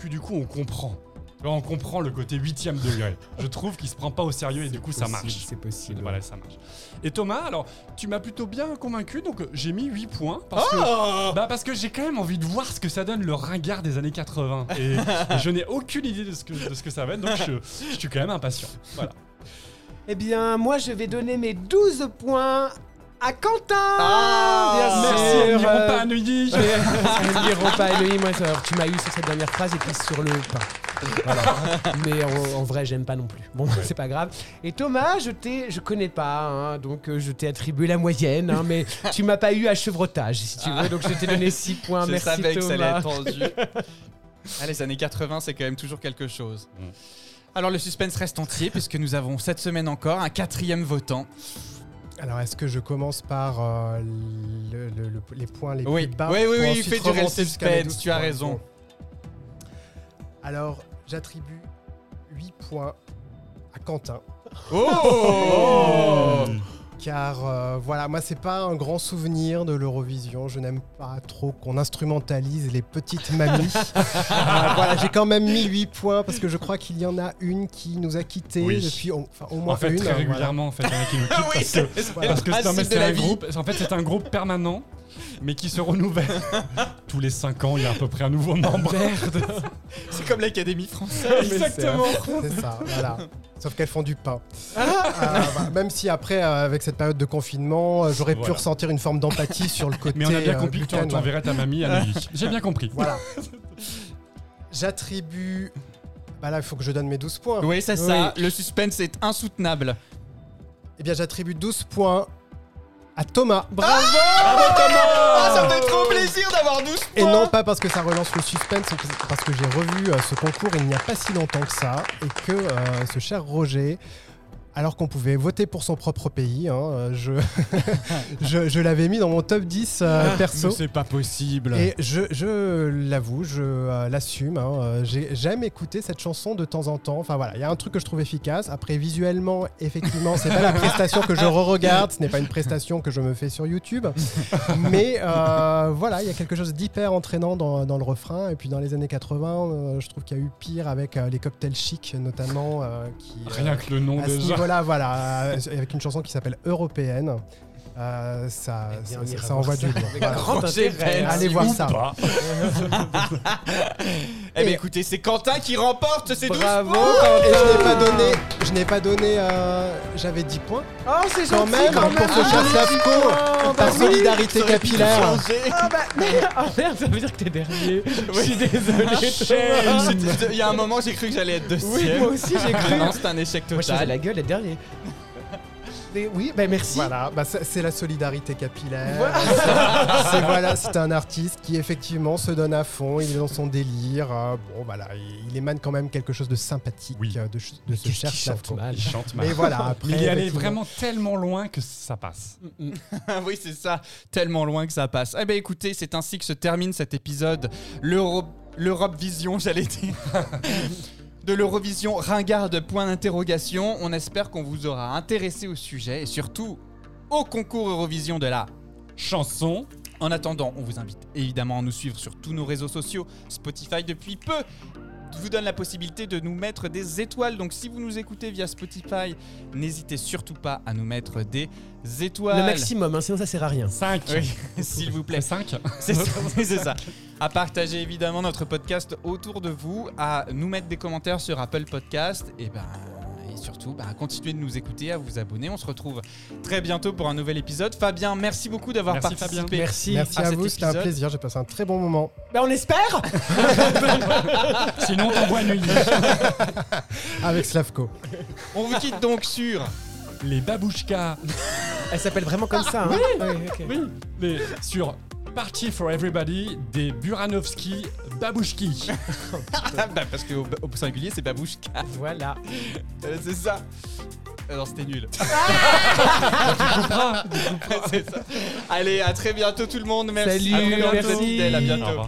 que du coup, on comprend. On comprend le côté huitième degré. Je trouve qu'il se prend pas au sérieux et du coup, ça marche. c'est possible, Voilà, ça marche. Et Thomas, alors, tu m'as plutôt bien convaincu, donc euh, j'ai mis 8 points. Parce que, Oh bah, parce que j'ai quand même envie de voir ce que ça donne le ringard des années 80. Et, et je n'ai aucune idée de ce, que, de ce que ça va être, donc je, je suis quand même impatient. Voilà. Eh bien, moi, je vais donner mes 12 points à Quentin Ah, merci, euh, pas à Neuilly. N'iront pas à Neuilly. Moi, tu m'as eu sur cette dernière phrase et puis sur le pain. Voilà. Mais en, en vrai, j'aime pas non plus. Bon, c'est pas grave. Et Thomas, je t'ai, je connais pas, hein, donc euh, je t'ai attribué la moyenne, hein, mais tu m'as pas eu à chevrotage, si tu veux, donc je t'ai donné 6 points. Je Merci savais que ça allait Thomas. être tendu. Ah, les années 80, c'est quand même toujours quelque chose. Mm. Alors le suspense reste entier puisque nous avons cette semaine encore un quatrième votant. Alors, est-ce que je commence par euh, le- le- le- les points les Oui. plus bas Oui, oui, oui, ensuite fais durer le suspense, 12 tu as points raison. Bon. Alors, j'attribue 8 points à Quentin. Oh Car euh, voilà, moi c'est pas un grand souvenir de l'Eurovision. Je n'aime pas trop qu'on instrumentalise les petites mamies. Euh, voilà, j'ai quand même mis 8 points parce que je crois qu'il y en a une qui nous a quittés Oui. depuis au, enfin, au moins En fait, une. très voilà. régulièrement, en fait, il y en a qui nous quittent Ah oui, parce que, c'est un vie. groupe. En fait, c'est un groupe permanent, mais qui se renouvelle. Tous les 5 ans, il y a à peu près un nouveau membre. C'est comme l'Académie française. Exactement. C'est ça, voilà. Sauf qu'elles font du pain. Euh, bah, même si après, euh, avec cette période de confinement, euh, j'aurais pu ressentir une forme d'empathie sur le côté. Mais on a bien euh, compris que tu enverrais ta mamie à Neuilly. J'ai bien compris. Voilà. J'attribue. Bah là, il faut que je donne mes 12 points. Oui, c'est ça. Le suspense est insoutenable. Eh bien, j'attribue 12 points à Thomas. Bravo Bravo Thomas Ah, Ça me fait trop plaisir d'avoir 12 points Et non pas parce que ça relance le suspense, mais parce que j'ai revu euh, ce concours il n'y a pas si longtemps que ça, et que euh, ce cher Roger, alors qu'on pouvait voter pour son propre pays, hein, euh, je, je, je l'avais mis dans mon top 10 euh, perso. Mais C'est pas possible. Et je, je l'avoue, je euh, l'assume. hein, j'ai- J'aime écouter cette chanson de temps en temps. Enfin voilà, il y a un truc que je trouve efficace. Après, visuellement, effectivement, c'est pas la prestation que je re-regarde. Ce n'est pas une prestation que je me fais sur YouTube. Mais euh, voilà, il y a quelque chose d'hyper entraînant dans, dans le refrain. Et puis dans les années 80, euh, je trouve qu'il y a eu pire avec les cocktails chic, notamment. qui, Rien que le nom déjà. Voilà, euh, avec une chanson qui s'appelle Européenne. Euh, ça, ça, ça envoie du lourd. Voilà. Allez voir ça. Eh bien écoutez, c'est Quentin qui remporte ces 12 Bravo, points Et je n'ai pas donné, je n'ai pas donné, euh, j'avais 10 points Oh, c'est quand gentil même quand pour même. ce cher Slavko, Oh, bah par oui. solidarité capillaire. Ah bah merde, ah, merde, ça veut dire que t'es dernier. Je suis désolé. Il y a un moment, j'ai cru que j'allais être deuxième. Oui, moi aussi j'ai cru. Non, c'est un échec Moi je total. la gueule être dernier. Mais oui, bah merci. Voilà, bah, c'est la solidarité capillaire. Voilà. C'est voilà, c'est un artiste qui effectivement se donne à fond, il est dans son délire. euh, bon voilà, il, il émane quand même quelque chose de sympathique Oui. euh, de, de ce cher qu'il chante mal. Il chante mal. Mais voilà, après. Mais il est allé vraiment tellement loin que ça passe. Ah oui, c'est ça. Tellement loin que ça passe. Eh bien, écoutez, c'est ainsi que se termine cet épisode. L'Euro- L'Europe Vision, j'allais dire. De l'Eurovision ringarde, point d'interrogation. On espère qu'on vous aura intéressé au sujet et surtout au concours Eurovision de la chanson. En attendant, on vous invite évidemment à nous suivre sur tous nos réseaux sociaux. Spotify depuis peu vous donne la possibilité de nous mettre des étoiles. Donc si vous nous écoutez via Spotify, n'hésitez surtout pas à nous mettre des étoiles. Le maximum, hein, sinon ça sert à rien. 5 Oui, s'il vous plaît. 5 C'est ça, oui, c'est ça. À partager évidemment notre podcast autour de vous, à nous mettre des commentaires sur Apple Podcast et ben et surtout bah, à continuer de nous écouter, à vous abonner. On se retrouve très bientôt pour un nouvel épisode. Fabien, merci beaucoup d'avoir Merci, participé. Fabien. Merci. Merci à, vous, c'était un plaisir. J'ai passé un très bon moment. Ben, on espère Sinon, t'envoies nuit. Avec Slavko. On vous quitte donc sur Les babouchkas. Elle s'appelle vraiment comme ça. hein Ouais, ok. Oui, les- sur Party for Everybody des Buranovski Babouchki. Bah, parce qu'au au singulier c'est babouchka. Voilà. Euh, c'est ça. Euh, non, c'était nul. c'est ça. Allez, à très bientôt tout le monde. Merci. Salut, À bientôt, merci. À bientôt.